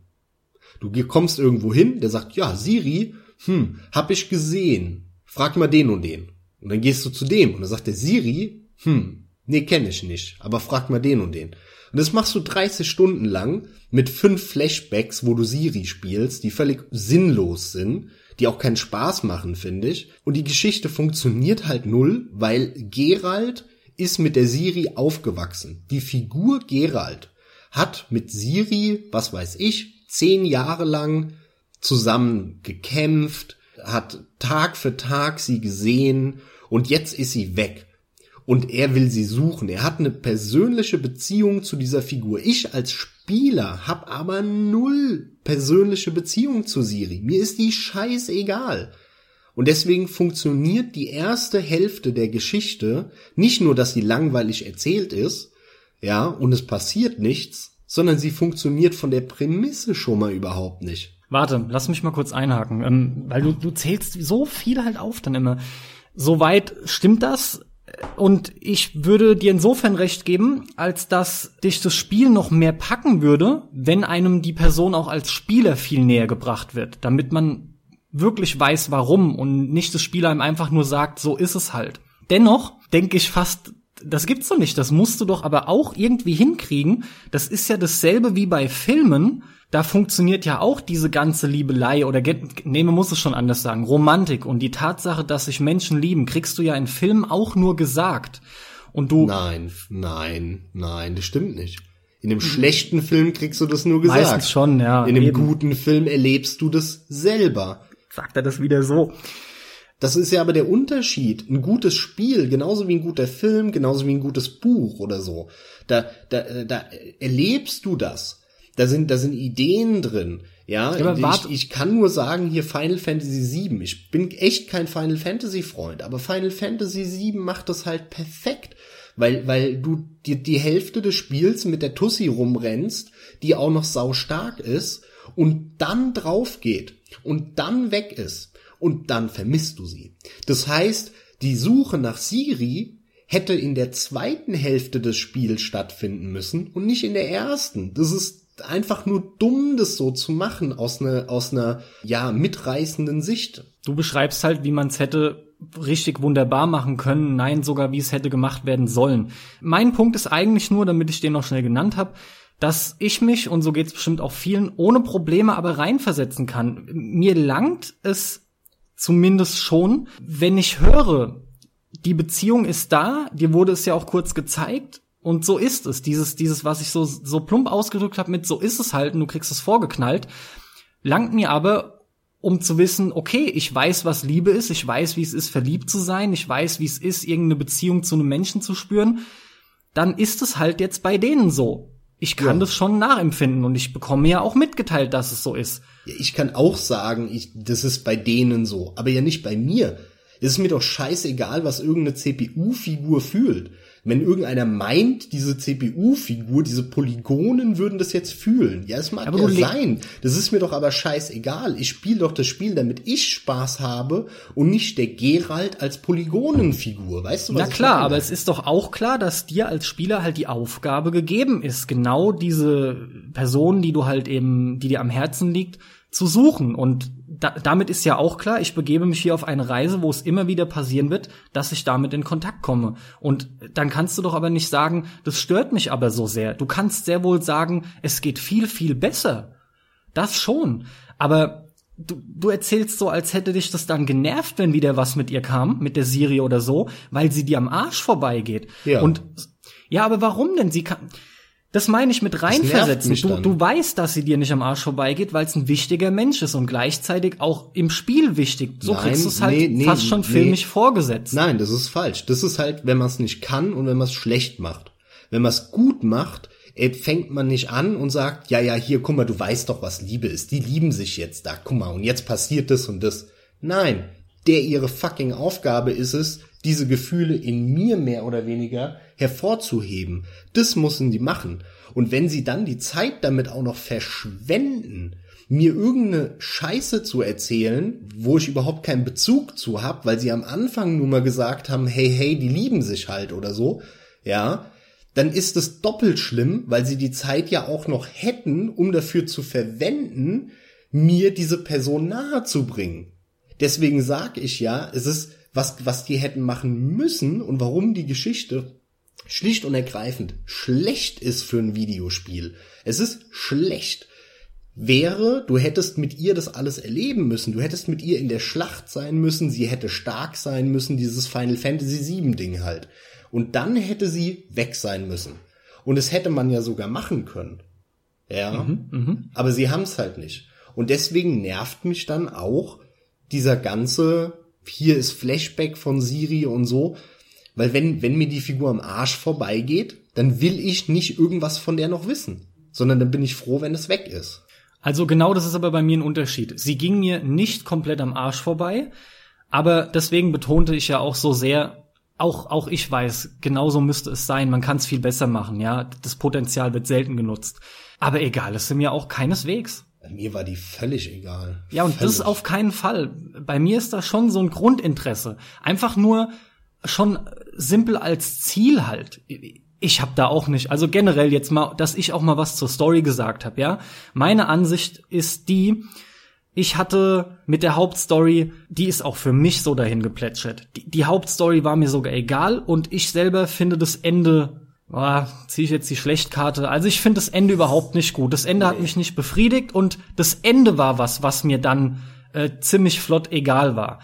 Du kommst irgendwo hin, der sagt, ja, Siri, hm, hab ich gesehen. Frag mal den und den. Und dann gehst du zu dem und dann sagt der Siri, hm, nee, kenne ich nicht, aber frag mal den und den. Und das machst du 30 Stunden lang mit fünf Flashbacks, wo du Siri spielst, die völlig sinnlos sind, die auch keinen Spaß machen, finde ich. Und die Geschichte funktioniert halt null, weil Geralt ist mit der Siri aufgewachsen. Die Figur Geralt hat mit Siri, was weiß ich, zehn Jahre lang zusammen gekämpft, hat Tag für Tag sie gesehen und jetzt ist sie weg. Und er will sie suchen. Er hat eine persönliche Beziehung zu dieser Figur. Ich als Spieler habe aber null persönliche Beziehung zu Siri. Mir ist die scheißegal. Und deswegen funktioniert die erste Hälfte der Geschichte nicht nur, dass sie langweilig erzählt ist, ja, und es passiert nichts, sondern sie funktioniert von der Prämisse schon mal überhaupt nicht.
Warte, lass mich mal kurz einhaken, ähm, weil du, du zählst so viel halt auf dann immer. Soweit stimmt das. Und ich würde dir insofern recht geben, als dass dich das Spiel noch mehr packen würde, wenn einem die Person auch als Spieler viel näher gebracht wird, damit man wirklich weiß, warum und nicht das Spiel einem einfach nur sagt, so ist es halt. Dennoch denke ich fast, das gibt's doch nicht. Das musst du doch aber auch irgendwie hinkriegen. Das ist ja dasselbe wie bei Filmen. Da funktioniert ja auch diese ganze Liebelei oder nee, man muss es schon anders sagen, Romantik und die Tatsache, dass sich Menschen lieben, kriegst du ja in Filmen auch nur gesagt. Und du
Nein, nein, nein, das stimmt nicht. In einem schlechten Film kriegst du das nur gesagt.
meistens schon, ja.
In einem
eben.
guten Film erlebst du das selber.
sagt er das wieder so.
Das ist ja aber der Unterschied. Ein gutes Spiel, genauso wie ein guter Film, genauso wie ein gutes Buch oder so. Da, da, da erlebst du das. Da sind, da sind Ideen drin. Ja, ich, ich kann nur sagen, hier Final Fantasy VII. Ich bin echt kein Final Fantasy Freund, aber Final Fantasy VII macht das halt perfekt. Weil, weil du die, die Hälfte des Spiels mit der Tussi rumrennst, die auch noch sau stark ist und dann drauf geht und dann weg ist und dann vermisst du sie. Das heißt, die Suche nach Siri hätte in der zweiten Hälfte des Spiels stattfinden müssen und nicht in der ersten. Das ist einfach nur dumm, das so zu machen aus einer, aus einer, ja, mitreißenden Sicht.
Du beschreibst halt, wie man es hätte richtig wunderbar machen können, nein, sogar wie es hätte gemacht werden sollen. Mein Punkt ist eigentlich nur, damit ich den noch schnell genannt habe, dass ich mich, und so geht es bestimmt auch vielen, ohne Probleme aber reinversetzen kann. Mir langt es zumindest schon, wenn ich höre, die Beziehung ist da, dir wurde es ja auch kurz gezeigt, und so ist es. Dieses, dieses, was ich so, so plump ausgedrückt habe mit so ist es halt und du kriegst es vorgeknallt, langt mir aber, um zu wissen, okay, ich weiß, was Liebe ist, ich weiß, wie es ist, verliebt zu sein, ich weiß, wie es ist, irgendeine Beziehung zu einem Menschen zu spüren, dann ist es halt jetzt bei denen so. Ich kann
Ja.
das schon nachempfinden und ich bekomme ja auch mitgeteilt, dass es so ist.
Ja, Ich kann auch sagen, ich, das ist bei denen so, aber ja nicht bei mir. Es ist mir doch scheißegal, was irgendeine CPU-Figur fühlt. Wenn irgendeiner meint, diese CPU-Figur, diese Polygonen würden das jetzt fühlen. Ja, es mag
Aber
ja sein. Das ist mir doch aber scheißegal. Ich spiele doch das Spiel, damit ich Spaß habe und nicht der Geralt als Polygonenfigur. Weißt du, was
Na klar, aber es ist doch auch klar, dass dir als Spieler halt die Aufgabe gegeben ist, genau diese Person, die du halt eben, die dir am Herzen liegt, zu suchen. Und da, damit ist ja auch klar, ich begebe mich hier auf eine Reise, wo es immer wieder passieren wird, dass ich damit in Kontakt komme. Und dann kannst du doch aber nicht sagen, das stört mich aber so sehr. Du kannst sehr wohl sagen, es geht viel, viel besser. Das schon. Aber du, du erzählst so, als hätte dich das dann genervt, wenn wieder was mit ihr kam, mit der Serie oder so, weil sie dir am Arsch vorbeigeht.
Ja.
Und ja, aber warum denn? Sie kann. Das meine ich mit reinversetzen. Du, du weißt, dass sie dir nicht am Arsch vorbeigeht, weil es ein wichtiger Mensch ist und gleichzeitig auch im Spiel wichtig. So
Nein,
kriegst du es halt
nee, nee,
fast schon
nee.
filmisch vorgesetzt.
Nein, das ist falsch. Das ist halt, wenn man es nicht kann und wenn man es schlecht macht. Wenn man es gut macht, äh, fängt man nicht an und sagt, ja, ja, hier, guck mal, du weißt doch, was Liebe ist. Die lieben sich jetzt da, guck mal, und jetzt passiert das und das. Nein, der ihre fucking Aufgabe ist es, diese Gefühle in mir mehr oder weniger hervorzuheben. Das müssen die machen. Und wenn sie dann die Zeit damit auch noch verschwenden, mir irgendeine Scheiße zu erzählen, wo ich überhaupt keinen Bezug zu hab, weil sie am Anfang nur mal gesagt haben, hey, hey, die lieben sich halt oder so, ja, dann ist es doppelt schlimm, weil sie die Zeit ja auch noch hätten, um dafür zu verwenden, mir diese Person nahe zu bringen. Deswegen sag ich ja, es ist was, was die hätten machen müssen und warum die Geschichte schlicht und ergreifend schlecht ist für ein Videospiel. Es ist schlecht. Wäre, du hättest mit ihr das alles erleben müssen. Du hättest mit ihr in der Schlacht sein müssen. Sie hätte stark sein müssen. Dieses Final Fantasy VII Ding halt. Und dann hätte sie weg sein müssen. Und es hätte man ja sogar machen können. Ja. Aber sie haben es halt nicht. Und deswegen nervt mich dann auch dieser ganze, hier ist Flashback von Siri und so. Weil wenn, wenn mir die Figur am Arsch vorbeigeht, dann will ich nicht irgendwas von der noch wissen. Sondern dann bin ich froh, wenn es weg ist.
Also genau das ist aber bei mir ein Unterschied. Sie ging mir nicht komplett am Arsch vorbei, aber deswegen betonte ich ja auch so sehr, auch, auch ich weiß, genauso müsste es sein, man kann es viel besser machen, ja, das Potenzial wird selten genutzt. Aber egal, es ist mir auch keineswegs.
Mir war die völlig egal.
Ja, und
völlig.
das auf keinen Fall. Bei mir ist das schon so ein Grundinteresse. Einfach nur schon simpel als Ziel halt. Ich habe da auch nicht, also generell jetzt mal, dass ich auch mal was zur Story gesagt habe, ja. Meine Ansicht ist die, ich hatte mit der Hauptstory, die ist auch für mich so dahin geplätschert. Die, die Hauptstory war mir sogar egal und ich selber finde das Ende, ah, ziehe ich jetzt die Schlechtkarte. Also ich finde das Ende überhaupt nicht gut. Das Ende hat mich nicht befriedigt und das Ende war was, was mir dann äh, ziemlich flott egal war.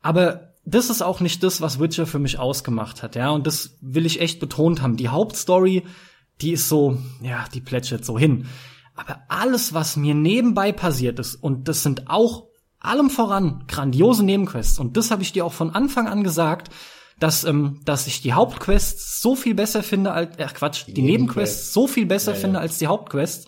Aber das ist auch nicht das, was Witcher für mich ausgemacht hat, ja. Und das will ich echt betont haben. Die Hauptstory, die ist so, ja, die plätschert so hin. Aber alles, was mir nebenbei passiert ist, und das sind auch allem voran grandiose Nebenquests, und das habe ich dir auch von Anfang an gesagt, dass, ähm, dass ich die Hauptquests so viel besser finde als, ach Quatsch, die,
Nebenquests.
Nebenquests so viel besser
Ja, ja.
finde als die Hauptquests.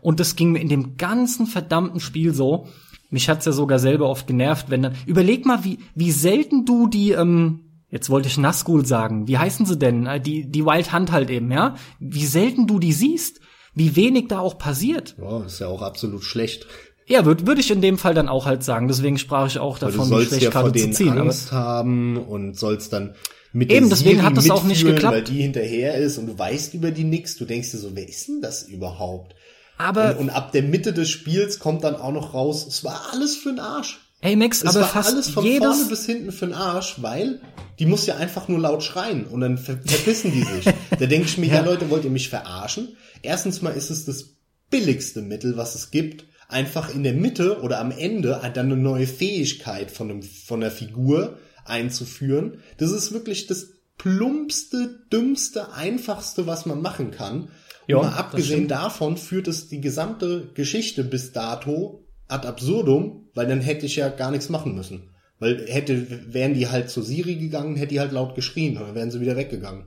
Und das ging mir in dem ganzen verdammten Spiel so. Mich hat's ja sogar selber oft genervt, wenn dann, überleg mal, wie, wie selten du die, ähm, jetzt wollte ich Nazgul sagen, wie heißen sie denn? Äh, Die, die Wild Hunt halt eben, ja? Wie selten du die siehst, wie wenig da auch passiert.
Ja, ist ja auch absolut schlecht.
Ja, würde würd ich in dem Fall dann auch halt sagen. Deswegen sprach ich auch davon, die
sollst ja
zu ziehen. Aber
Angst haben und sollst dann mit
Eben, deswegen hat das auch nicht geklappt.
Weil die hinterher ist und du weißt über die nix. Du denkst dir so, wer ist denn das überhaupt?
Aber
und, und ab der Mitte des Spiels kommt dann auch noch raus, es war alles für den Arsch.
ey Max,
Es
aber
war
fast
alles von
jedes
vorne bis hinten für den Arsch, weil die muss ja einfach nur laut schreien und dann ver verpissen die sich. da denke ich mir, ja.
Ja.
Leute, wollt ihr mich verarschen? Erstens mal ist es das billigste Mittel, was es gibt, einfach in der Mitte oder am Ende dann eine neue Fähigkeit von, einem, von der Figur einzuführen. Das ist wirklich das plumpste, dümmste, einfachste, was man machen kann.
Ja,
mal abgesehen davon führt es die gesamte Geschichte bis dato ad absurdum, weil dann hätte ich ja gar nichts machen müssen. Weil hätte, wären die halt zu Siri gegangen, hätte die halt laut geschrien, dann wären sie wieder weggegangen.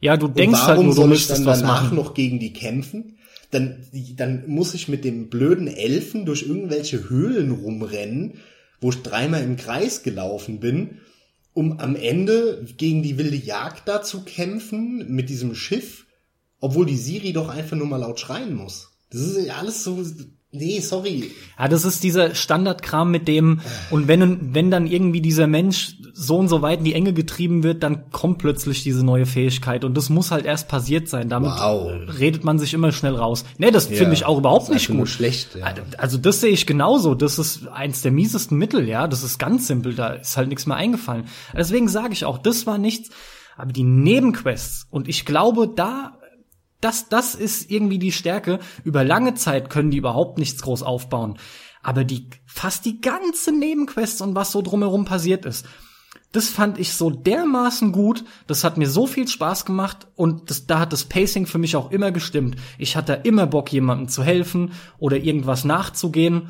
ja, du denkst
warum
halt nur, du
soll ich dann
was
danach
machen.
noch gegen die kämpfen? Dann, dann muss ich mit dem blöden Elfen durch irgendwelche Höhlen rumrennen, wo ich dreimal im Kreis gelaufen bin, um am Ende gegen die wilde Jagd da zu kämpfen mit diesem Schiff, obwohl die Siri doch einfach nur mal laut schreien muss. Das ist ja alles so, nee, sorry.
Ja, das ist dieser Standardkram mit dem, und wenn, wenn dann irgendwie dieser Mensch so und so weit in die Enge getrieben wird, dann kommt plötzlich diese neue Fähigkeit. Und das muss halt erst passiert sein. Damit
Wow.
redet man sich immer schnell raus. Nee, das finde ich auch überhaupt nicht
einfach nur
gut.
schlecht, ja.
Also das sehe ich genauso. Das ist eins der miesesten Mittel, ja. Das ist ganz simpel. Da ist halt nichts mehr eingefallen. Deswegen sage ich auch, das war nichts. Aber die Nebenquests, und ich glaube, da das, das ist irgendwie die Stärke. Über lange Zeit können die überhaupt nichts groß aufbauen. Aber die, fast die ganze Nebenquests und was so drumherum passiert ist, das fand ich so dermaßen gut. Das hat mir so viel Spaß gemacht und das, da hat das Pacing für mich auch immer gestimmt. Ich hatte immer Bock, jemandem zu helfen oder irgendwas nachzugehen.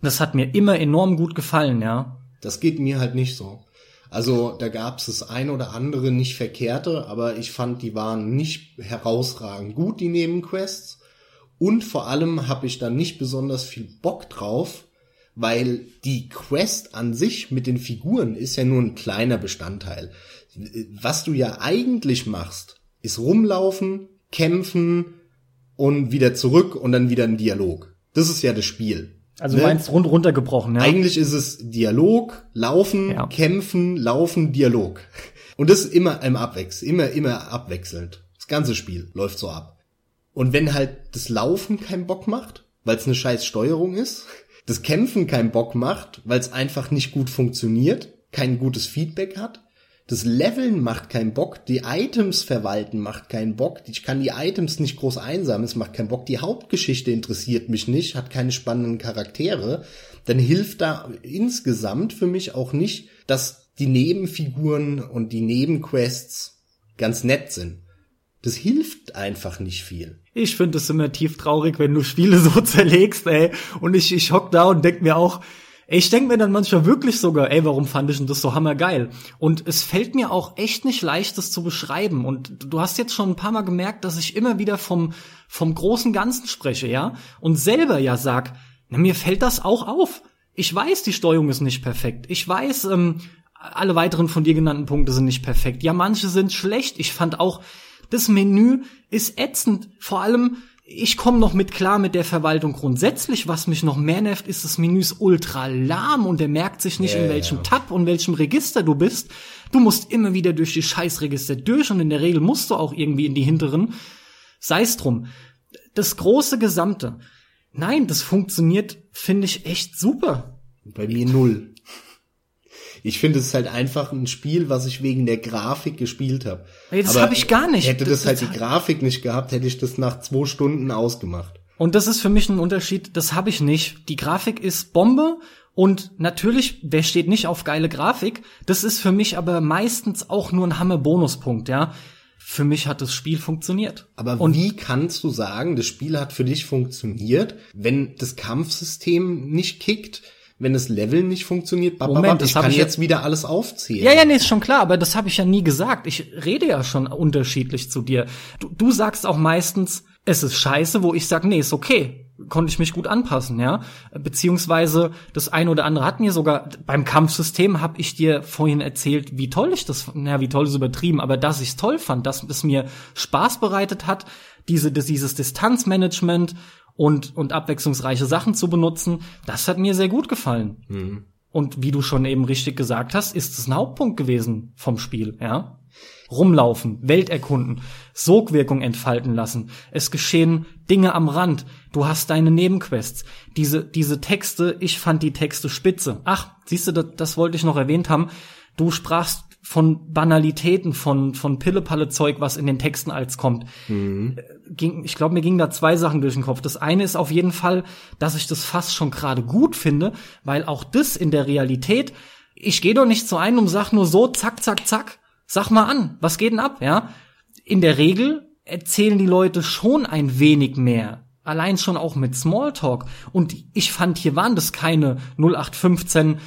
Das hat mir immer enorm gut gefallen, ja.
Das geht mir halt nicht so. Also da gab es das ein oder andere nicht verkehrte, aber ich fand, die waren nicht herausragend gut, die Nebenquests. Und vor allem habe ich da nicht besonders viel Bock drauf, weil die Quest an sich mit den Figuren ist ja nur ein kleiner Bestandteil. Was du ja eigentlich machst, ist rumlaufen, kämpfen und wieder zurück und dann wieder ein Dialog. Das ist ja das Spiel.
Also
Ne?
du meinst rund runtergebrochen, ja.
Eigentlich ist es Dialog, Laufen,
Ja.
Kämpfen, Laufen, Dialog. Und das immer im Abwechsel, immer, immer abwechselnd. Das ganze Spiel läuft so ab. Und wenn halt das Laufen keinen Bock macht, weil es eine scheiß Steuerung ist, das Kämpfen keinen Bock macht, weil es einfach nicht gut funktioniert, kein gutes Feedback hat, das Leveln macht keinen Bock, die Items verwalten macht keinen Bock, ich kann die Items nicht groß einsammeln, es macht keinen Bock, die Hauptgeschichte interessiert mich nicht, hat keine spannenden Charaktere, dann hilft da insgesamt für mich auch nicht, dass die Nebenfiguren und die Nebenquests ganz nett sind. Das hilft einfach nicht viel.
Ich finde es immer tief traurig, wenn du Spiele [LAUGHS] so zerlegst, ey. Und ich, ich hock da und denk mir auch, ich denk mir dann manchmal wirklich sogar, ey, warum fand ich denn das so hammergeil? Und es fällt mir auch echt nicht leicht, das zu beschreiben. Und du hast jetzt schon ein paar Mal gemerkt, dass ich immer wieder vom, vom großen Ganzen spreche, ja? Und selber ja sag, na, mir fällt das auch auf. Ich weiß, die Steuerung ist nicht perfekt. Ich weiß, ähm, alle weiteren von dir genannten Punkte sind nicht perfekt. Ja, manche sind schlecht. Ich fand auch, das Menü ist ätzend. Vor allem, ich komme noch mit klar mit der Verwaltung grundsätzlich. Was mich noch mehr nervt, ist, das Menü ist ultra lahm und der merkt sich nicht,
Ja,
in welchem
ja.
Tab und welchem Register du bist. Du musst immer wieder durch die Scheißregister durch und in der Regel musst du auch irgendwie in die hinteren. Sei's drum. Das große Gesamte. Nein, das funktioniert, finde ich, echt super.
Bei mir null. Ich finde, es ist halt einfach ein Spiel, was ich wegen der Grafik gespielt habe.
Ey, das hab ich gar nicht.
Hätte das,
Das-
halt
das-
die Grafik nicht gehabt, hätte ich das nach zwei Stunden ausgemacht.
Und das ist für mich ein Unterschied, das habe ich nicht. Die Grafik ist Bombe und natürlich, wer steht nicht auf geile Grafik? Das ist für mich aber meistens auch nur ein Hammer-Bonuspunkt, ja. Für mich hat das Spiel funktioniert.
Aber
Und-
wie kannst du sagen, das Spiel hat für dich funktioniert, wenn das Kampfsystem nicht kickt, wenn das Level nicht funktioniert? Bababab,
Moment, das
ich kann
ich
jetzt wieder alles aufzählen.
Ja, ja, nee, ist schon klar, aber das habe ich ja nie gesagt. Ich rede ja schon unterschiedlich zu dir. Du, du sagst auch meistens, es ist scheiße, wo ich sag, nee, ist okay. Konnte ich mich gut anpassen, ja. Beziehungsweise das eine oder andere hat mir sogar beim Kampfsystem habe ich dir vorhin erzählt, wie toll ich das, naja, wie toll ist übertrieben, aber dass ich es toll fand, dass es mir Spaß bereitet hat, diese, dieses Distanzmanagement und, und abwechslungsreiche Sachen zu benutzen, das hat mir sehr gut gefallen. Und wie du schon eben richtig gesagt hast, ist es ein Hauptpunkt gewesen vom Spiel, ja. Rumlaufen, Welt erkunden, Sogwirkung entfalten lassen. Es geschehen Dinge am Rand. Du hast deine Nebenquests. Diese, diese Texte, ich fand die Texte spitze. Ach, siehst du, das, das wollte ich noch erwähnt haben. Du sprachst von Banalitäten, von, von Pille-Palle-Zeug, was in den Texten als kommt ging, ich glaube, mir gingen da zwei Sachen durch den Kopf. Das eine ist auf jeden Fall, dass ich das fast schon gerade gut finde, weil auch das in der Realität, ich gehe doch nicht zu einem und sag nur so, zack, zack, zack, sag mal an, was geht denn ab, ja? In der Regel erzählen die Leute schon ein wenig mehr. Allein schon auch mit Smalltalk. Und ich fand, hier waren das keine 0815,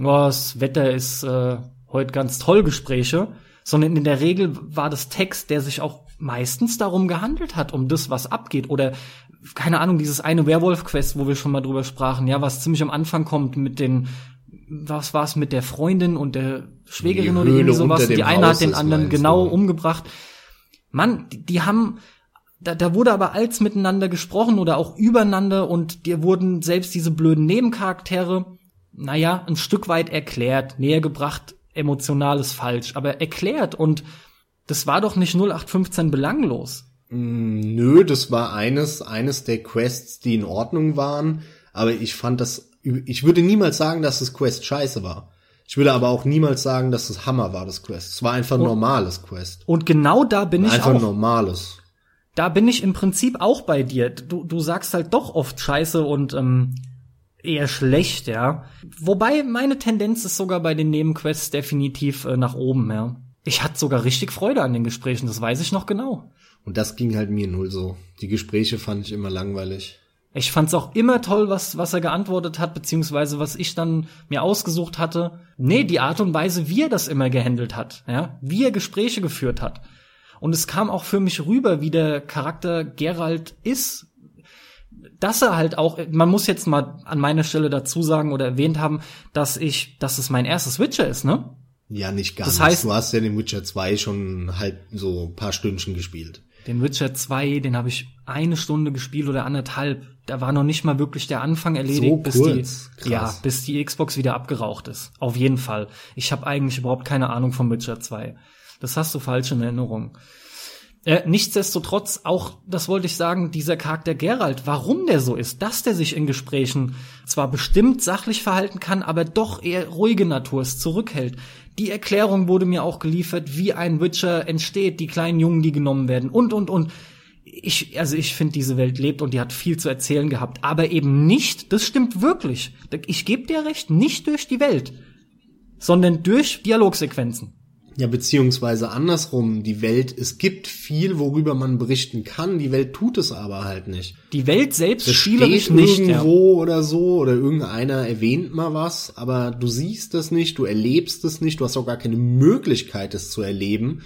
oh, das Wetter ist äh, heute ganz toll Gespräche, sondern in der Regel war das Text, der sich auch meistens darum gehandelt hat, um das, was abgeht. Oder, keine Ahnung, dieses eine Werwolf-Quest, wo wir schon mal drüber sprachen, ja, was ziemlich am Anfang kommt mit den, was war's mit der Freundin und der Schwägerin
Die
oder irgendwie sowas. Die eine
Haus
hat den anderen genau
du?
umgebracht. Mann, die, die haben, da, da wurde aber als miteinander gesprochen oder auch übereinander und dir wurden selbst diese blöden Nebencharaktere, naja, ein Stück weit erklärt, näher gebracht, emotional ist falsch, aber erklärt und das war doch nicht 0815 belanglos.
Nö, das war eines, eines der Quests, die in Ordnung waren, aber ich fand das, ich würde niemals sagen, dass das Quest scheiße war. Ich würde aber auch niemals sagen, dass es Hammer war, das Quest. Es war einfach ein normales Quest.
Und genau da bin ich
Einfach ein
auch.
normales.
Da bin ich im Prinzip auch bei dir. Du, du sagst halt doch oft Scheiße und ähm, eher schlecht, ja. Wobei meine Tendenz ist sogar bei den Nebenquests definitiv äh, nach oben, ja. Ich hatte sogar richtig Freude an den Gesprächen, das weiß ich noch genau.
Und das ging halt mir null so. Die Gespräche fand ich immer langweilig.
Ich fand's auch immer toll, was, was er geantwortet hat, beziehungsweise was ich dann mir ausgesucht hatte. Nee, die Art und Weise, wie er das immer gehandelt hat, ja, wie er Gespräche geführt hat. Und es kam auch für mich rüber, wie der Charakter Geralt ist. Dass er halt auch, man muss jetzt mal an meiner Stelle dazu sagen oder erwähnt haben, dass ich, dass es mein erstes Witcher ist, ne?
Ja, nicht ganz.
Das heißt-
du hast ja den Witcher 2 schon halt so ein paar Stündchen gespielt.
Den Witcher 2, den habe ich eine Stunde gespielt oder anderthalb. Da war noch nicht mal wirklich der Anfang erledigt,
So
bis
kurz?
die
Krass.
ja, bis die Xbox wieder abgeraucht ist. Auf jeden Fall. Ich habe eigentlich überhaupt keine Ahnung vom Witcher 2. Das hast du falsch in Erinnerung. Äh, nichtsdestotrotz, auch, das wollte ich sagen, dieser Charakter Geralt, warum der so ist, dass der sich in Gesprächen zwar bestimmt sachlich verhalten kann, aber doch eher ruhige Natur ist, zurückhält. Die Erklärung wurde mir auch geliefert, wie ein Witcher entsteht, die kleinen Jungen, die genommen werden und, und, und. Ich, also ich finde, diese Welt lebt und die hat viel zu erzählen gehabt, aber eben nicht, das stimmt wirklich. Ich gebe dir recht, nicht durch die Welt, sondern durch Dialogsequenzen.
Ja, beziehungsweise andersrum, die Welt, es gibt viel, worüber man berichten kann, die Welt tut es aber halt nicht.
Die Welt selbst
Das
spielerisch
steht
nicht. Ja.
irgendwo oder so, oder irgendeiner erwähnt mal was, aber du siehst es nicht, du erlebst es nicht, du hast auch gar keine Möglichkeit, es zu erleben.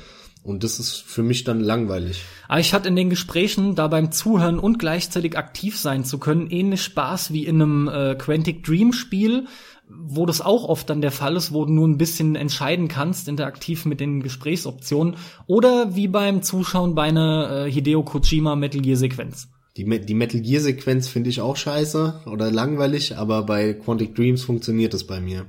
Und das ist für mich dann langweilig.
Aber ich hatte in den Gesprächen, da beim Zuhören und gleichzeitig aktiv sein zu können, ähnlich Spaß wie in einem äh, Quantic Dream Spiel, wo das auch oft dann der Fall ist, wo du nur ein bisschen entscheiden kannst, interaktiv mit den Gesprächsoptionen, oder wie beim Zuschauen bei einer äh, Hideo Kojima Metal Gear Sequenz.
Die, die Metal Gear Sequenz finde ich auch scheiße oder langweilig, aber bei Quantic Dreams funktioniert es bei mir.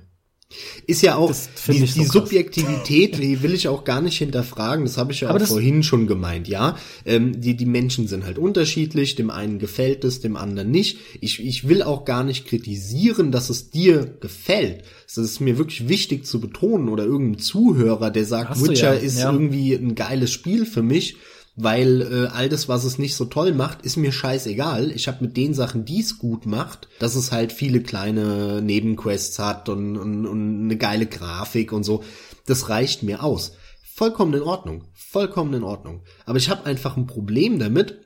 Ist ja auch die,
so
die. Subjektivität, [LAUGHS] die will ich auch gar nicht hinterfragen. Das habe ich ja
Aber
auch vorhin schon gemeint. Ja, ähm, die die Menschen sind halt unterschiedlich. Dem einen gefällt es, dem anderen nicht. Ich ich will auch gar nicht kritisieren, dass es dir gefällt. Das ist mir wirklich wichtig zu betonen oder irgendein Zuhörer, der sagt,
Hast
Witcher
ja,
ist
ja.
irgendwie ein geiles Spiel für mich weil äh, all das, was es nicht so toll macht, ist mir scheißegal. Ich habe mit den Sachen, die es gut macht, dass es halt viele kleine Nebenquests hat und, und, und eine geile Grafik und so, das reicht mir aus. Vollkommen in Ordnung, vollkommen in Ordnung. Aber ich habe einfach ein Problem damit,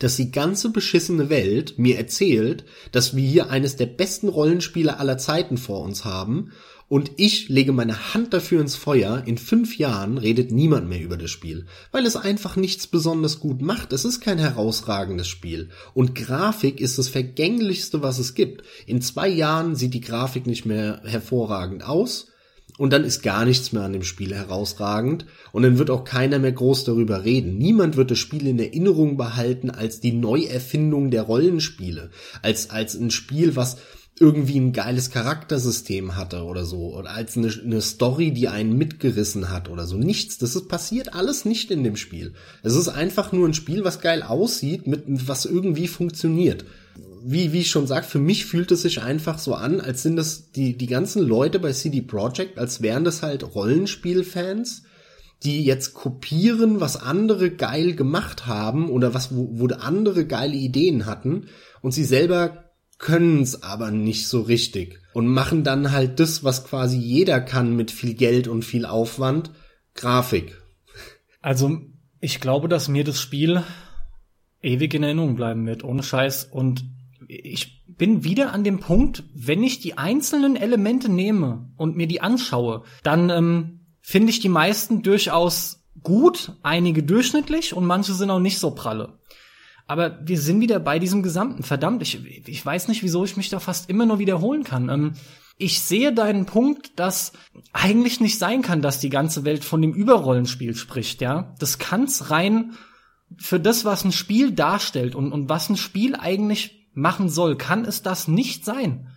dass die ganze beschissene Welt mir erzählt, dass wir hier eines der besten Rollenspiele aller Zeiten vor uns haben und ich lege meine Hand dafür ins Feuer, in fünf Jahren redet niemand mehr über das Spiel, weil es einfach nichts besonders gut macht. Es ist kein herausragendes Spiel. Und Grafik ist das vergänglichste, was es gibt. In zwei Jahren sieht die Grafik nicht mehr hervorragend aus. Und dann ist gar nichts mehr an dem Spiel herausragend. Und dann wird auch keiner mehr groß darüber reden. Niemand wird das Spiel in Erinnerung behalten als die Neuerfindung der Rollenspiele. Als, als ein Spiel, was irgendwie ein geiles Charaktersystem hatte oder so. Oder als eine, eine Story, die einen mitgerissen hat oder so. Nichts. Das ist passiert alles nicht in dem Spiel. Es ist einfach nur ein Spiel, was geil aussieht, mit, was irgendwie funktioniert wie, wie ich schon sag, für mich fühlt es sich einfach so an, als sind das die, die ganzen Leute bei CD Projekt, als wären das halt Rollenspielfans, die jetzt kopieren, was andere geil gemacht haben oder was, wo, wo andere geile Ideen hatten und sie selber können es aber nicht so richtig und machen dann halt das, was quasi jeder kann mit viel Geld und viel Aufwand, Grafik.
Also, ich glaube, dass mir das Spiel ewig in Erinnerung bleiben wird, ohne Scheiß. Und ich bin wieder an dem Punkt, wenn ich die einzelnen Elemente nehme und mir die anschaue, dann ähm, finde ich die meisten durchaus gut, einige durchschnittlich und manche sind auch nicht so pralle. Aber wir sind wieder bei diesem Gesamten. Verdammt, ich, ich weiß nicht, wieso ich mich da fast immer nur wiederholen kann. Ähm, ich sehe deinen Punkt, dass eigentlich nicht sein kann, dass die ganze Welt von dem Überrollenspiel spricht, ja. Das kann's rein für das, was ein Spiel darstellt und, und was ein Spiel eigentlich machen soll, kann es das nicht sein.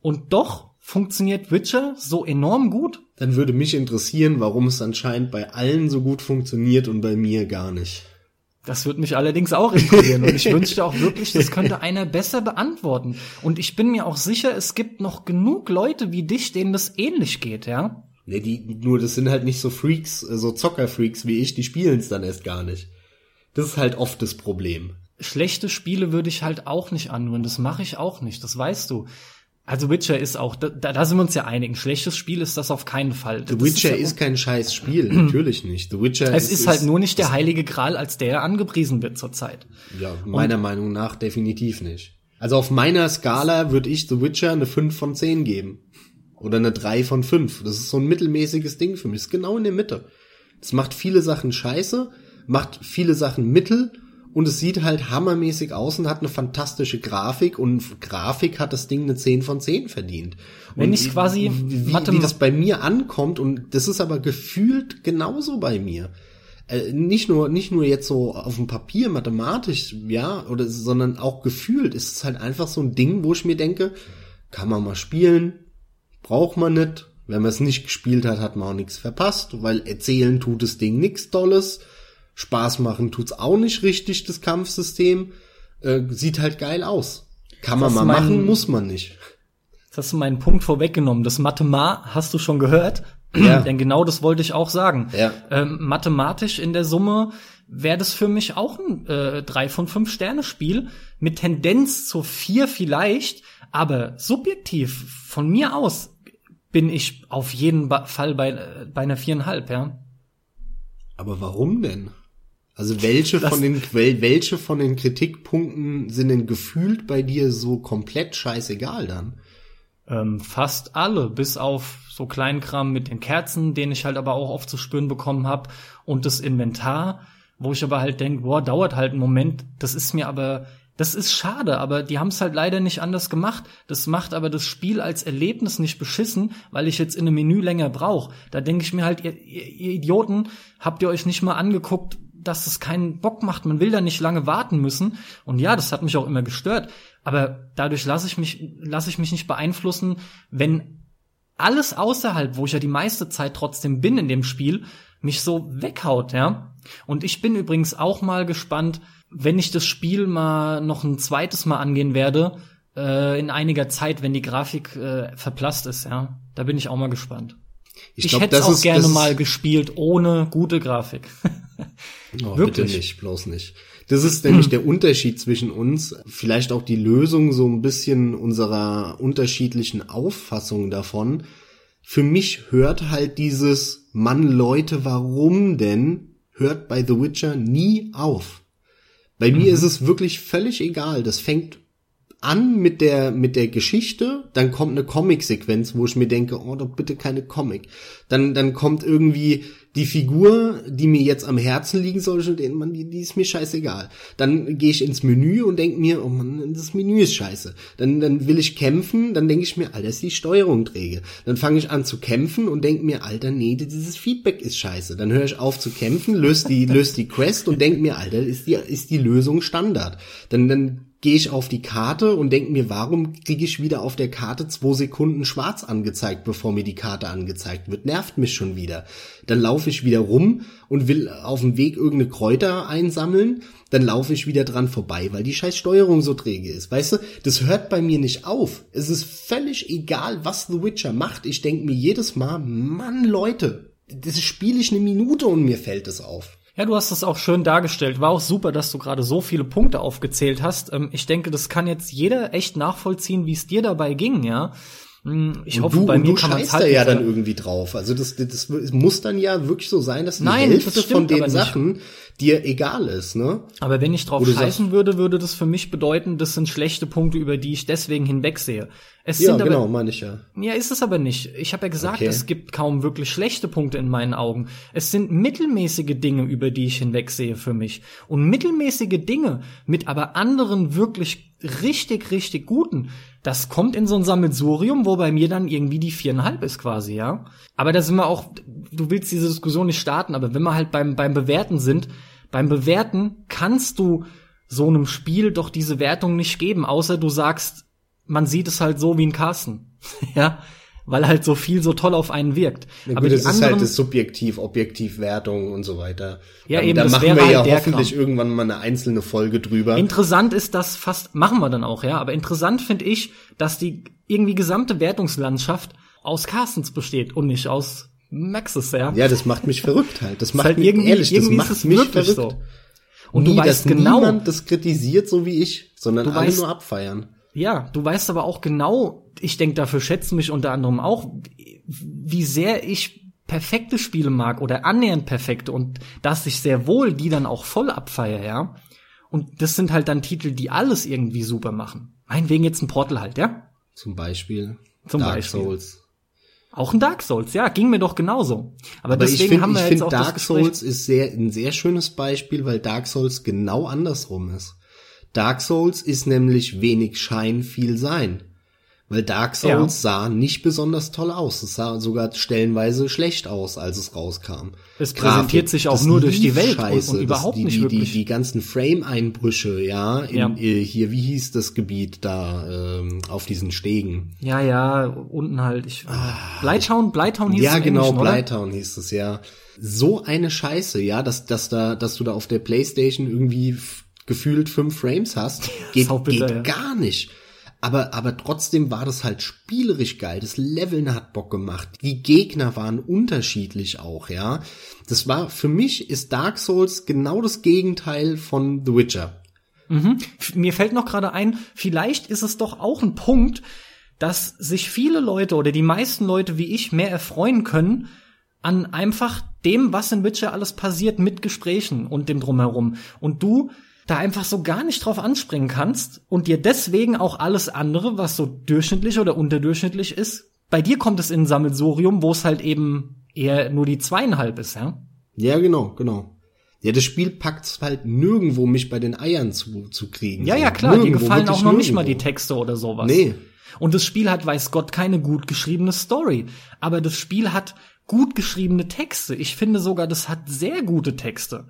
Und doch funktioniert Witcher so enorm gut.
Dann würde mich interessieren, warum es anscheinend bei allen so gut funktioniert und bei mir gar nicht.
Das würde mich allerdings auch interessieren und ich wünschte auch wirklich, das könnte [LAUGHS] einer besser beantworten. Und ich bin mir auch sicher, es gibt noch genug Leute wie dich, denen das ähnlich geht, ja?
Nee, die, nur das sind halt nicht so Freaks, so Zockerfreaks wie ich, die spielen es dann erst gar nicht. Das ist halt oft das Problem.
Schlechte Spiele würde ich halt auch nicht anrühren, das mache ich auch nicht, das weißt du. Also Witcher ist auch, da, da sind wir uns ja einig. Ein schlechtes Spiel ist das auf keinen Fall.
The Witcher ist, ja ist, kein scheiß Spiel, [CLEARS THROAT] natürlich nicht. The Witcher
es ist, ist halt nur nicht der heilige Gral, als der angepriesen wird zurzeit.
Ja, meiner Und, Meinung nach definitiv nicht. Also auf meiner Skala würde ich The Witcher eine 5 von 10 geben. Oder eine 3 von 5. Das ist so ein mittelmäßiges Ding für mich. Das ist genau in der Mitte. Es macht viele Sachen scheiße, macht viele Sachen mittel und es sieht halt hammermäßig aus und hat eine fantastische Grafik und Grafik hat das Ding eine 10 von 10 verdient.
Wenn ich quasi
wie, wie das bei mir ankommt und das ist aber gefühlt genauso bei mir. Äh, nicht nur nicht nur jetzt so auf dem Papier mathematisch, ja, oder sondern auch gefühlt ist es halt einfach so ein Ding, wo ich mir denke, kann man mal spielen, braucht man nicht. Wenn man es nicht gespielt hat, hat man auch nichts verpasst, weil erzählen tut das Ding nichts Tolles Spaß machen tut's auch nicht richtig, das Kampfsystem. Äh, sieht halt geil aus. Kann man mal mein, machen, muss man nicht.
Jetzt hast du meinen Punkt vorweggenommen. Das Mathema hast du schon gehört. Ja. [CLEARS THROAT] Denn genau das wollte ich auch sagen. Ja. Ähm, mathematisch in der Summe wäre das für mich auch ein äh, 3 von 5 Sterne Spiel mit Tendenz zur 4 vielleicht, aber subjektiv von mir aus bin ich auf jeden Fall bei, äh, bei einer viereinhalb, ja.
Aber warum denn? Also welche das von den welche von den Kritikpunkten sind denn gefühlt bei dir so komplett scheißegal dann?
Ähm, fast alle, bis auf so Kleinkram mit den Kerzen, den ich halt aber auch oft zu spüren bekommen habe und das Inventar, wo ich aber halt denk, boah, dauert halt einen Moment. Das ist mir aber, das ist schade, aber die haben es halt leider nicht anders gemacht. Das macht aber das Spiel als Erlebnis nicht beschissen, weil ich jetzt in einem Menü länger brauche. Da denke ich mir halt, ihr, ihr Idioten, habt ihr euch nicht mal angeguckt, dass es keinen Bock macht. Man will da nicht lange warten müssen. Und ja, das hat mich auch immer gestört. Aber dadurch lasse ich mich, lasse ich mich nicht beeinflussen, wenn alles außerhalb, wo ich ja die meiste Zeit trotzdem bin in dem Spiel, mich so weghaut, ja. Und ich bin übrigens auch mal gespannt, wenn ich das Spiel mal noch ein zweites Mal angehen werde, äh, in einiger Zeit, wenn die Grafik äh, verblasst ist, ja. Da bin ich auch mal gespannt. Ich, ich hätte es auch gerne mal gespielt ohne gute Grafik. [LAUGHS]
oh, Wirklich. Bitte nicht, bloß nicht. Das ist nämlich der Unterschied zwischen uns, vielleicht auch die Lösung so ein bisschen unserer unterschiedlichen Auffassung davon. Für mich hört halt dieses Mann Leute, warum denn, hört bei The Witcher nie auf. Bei mhm. mir ist es wirklich völlig egal. Das fängt an mit der, mit der Geschichte, dann kommt eine Comic-Sequenz, wo ich mir denke, oh, doch bitte keine Comic. Dann, dann kommt irgendwie die Figur, die mir jetzt am Herzen liegen soll, schon den, man, die, die ist mir scheißegal. Dann gehe ich ins Menü und denke mir, oh man, das Menü ist scheiße. Dann, dann will ich kämpfen, dann denke ich mir, Alter, ist die Steuerung träge. Dann fange ich an zu kämpfen und denke mir, Alter, nee, dieses Feedback ist scheiße. Dann höre ich auf zu kämpfen, löse die, löse die Quest und denke mir, Alter, ist die, ist die Lösung Standard. Dann, dann gehe ich auf die Karte und denke mir, warum kriege ich wieder auf der Karte zwei Sekunden schwarz angezeigt, bevor mir die Karte angezeigt wird? Nervt mich schon wieder. Dann laufe ich wieder rum und will auf dem Weg irgendeine Kräuter einsammeln. Dann laufe ich wieder dran vorbei, weil die scheiß Steuerung so träge ist. Weißt du, das hört bei mir nicht auf. Es ist völlig egal, was The Witcher macht. Ich denke mir jedes Mal, Mann, Leute, das spiele ich eine Minute und mir fällt es auf.
Ja, du hast das auch schön dargestellt. War auch super, dass du gerade so viele Punkte aufgezählt hast. Ähm, ich denke, das kann jetzt jeder echt nachvollziehen, wie es dir dabei ging, ja. Hm, Ich
und
hoffe,
du,
bei mir
du
kann
scheißt
es
da ja
halt
dann irgendwie drauf. Also das, das, das muss dann ja wirklich so sein, dass die
Nein,
Hälfte
das
von den
aber nicht.
Dir egal ist, ne?
Aber wenn ich drauf scheißen würde, würde das für mich bedeuten, das sind schlechte Punkte, über die ich deswegen hinwegsehe. Es
Ja,
sind
genau,
aber,
meine ich ja.
ja, ist es aber nicht. Ich habe ja gesagt,
Okay.
es gibt kaum wirklich schlechte Punkte in meinen Augen. Es sind mittelmäßige Dinge, über die ich hinwegsehe für mich. Und mittelmäßige Dinge mit aber anderen wirklich richtig, richtig guten, das kommt in so ein Sammelsurium, wo bei mir dann irgendwie die viereinhalb ist quasi, ja. Aber da sind wir auch, du willst diese Diskussion nicht starten, aber wenn wir halt beim, beim Bewerten sind, beim Bewerten kannst du so einem Spiel doch diese Wertung nicht geben, außer du sagst, man sieht es halt so wie ein Carsten. [LAUGHS] ja. Weil halt so viel so toll auf einen wirkt.
Ja,
aber
gut,
die
das ist halt das Subjektiv, Objektivwertung und so weiter.
Ja,
da,
eben,
da
das
machen wir
halt
ja hoffentlich
Kram.
irgendwann mal eine einzelne Folge drüber.
Interessant ist das fast, machen wir dann auch, ja, aber interessant finde ich, dass die irgendwie gesamte Wertungslandschaft aus Carstens besteht und nicht aus Maxes, ja.
ja, das macht mich verrückt halt. Das macht
halt
mich
irgendwie,
ehrlich, das
irgendwie
macht
ist es
mich verrückt.
so. Und
Nie,
du weißt genau,
niemand das kritisiert, so wie ich, sondern
Du
alle
weißt-
nur abfeiern.
ja, du weißt aber auch genau, ich denke, dafür schätzen mich unter anderem auch, wie sehr ich perfekte Spiele mag oder annähernd perfekte und dass ich sehr wohl die dann auch voll abfeier, ja. Und das sind halt dann Titel, die alles irgendwie super machen. Meinetwegen jetzt ein Portal halt, ja.
Zum Beispiel
Zum
Dark
Beispiel.
Souls.
Auch ein Dark Souls, ja, ging mir doch genauso. Aber,
Aber
deswegen
finde,
haben wir
ich
jetzt
finde
auch das
Dark
Gespräch.
Souls ist sehr, ein sehr schönes Beispiel, weil Dark Souls genau andersrum ist. Dark Souls ist nämlich wenig Schein, viel Sein. Weil Dark Souls sah nicht besonders toll aus. Es sah sogar stellenweise schlecht aus, als es rauskam.
Es präsentiert sich auch nur durch die Welt und-
scheiße.
und überhaupt
das, die,
nicht
die,
wirklich.
Die, die ganzen Frame-Einbrüche, ja, in,
Ja.
Äh, hier, wie hieß das Gebiet da, ähm, auf diesen Stegen?
Ja, ja, unten halt. Ich, Blighttown, Blighttown hieß es
Ah, Ja,
im
genau,
Englischen, oder?
Blighttown hieß es, ja. So eine Scheiße, ja, dass, dass da, dass du da auf der Playstation irgendwie gefühlt fünf Frames hast, [LAUGHS] geht,
saubitter,
geht
ja.
gar nicht. Aber, aber trotzdem war das halt spielerisch geil. Das Leveln hat Bock gemacht. Die Gegner waren unterschiedlich auch, ja. Das war, für mich ist Dark Souls genau das Gegenteil von The Witcher.
F- Mir fällt noch gerade ein, vielleicht ist es doch auch ein Punkt, dass sich viele Leute oder die meisten Leute wie ich mehr erfreuen können an einfach dem, was in Witcher alles passiert mit Gesprächen und dem drumherum. Und du da einfach so gar nicht drauf anspringen kannst und dir deswegen auch alles andere, was so durchschnittlich oder unterdurchschnittlich ist, bei dir kommt es in ein Sammelsurium, wo es halt eben eher nur die zweieinhalb ist, ja?
Ja, genau, genau. Ja, das Spiel packt's halt nirgendwo, mich bei den Eiern zu, zu kriegen.
Ja, ja, klar, dir
Nirgendwo,
gefallen auch noch nicht mal die
nirgendwo.
Texte oder sowas.
Nee.
Und das Spiel hat, weiß Gott, keine gut geschriebene Story. Aber das Spiel hat gut geschriebene Texte. Ich finde sogar, das hat sehr gute Texte.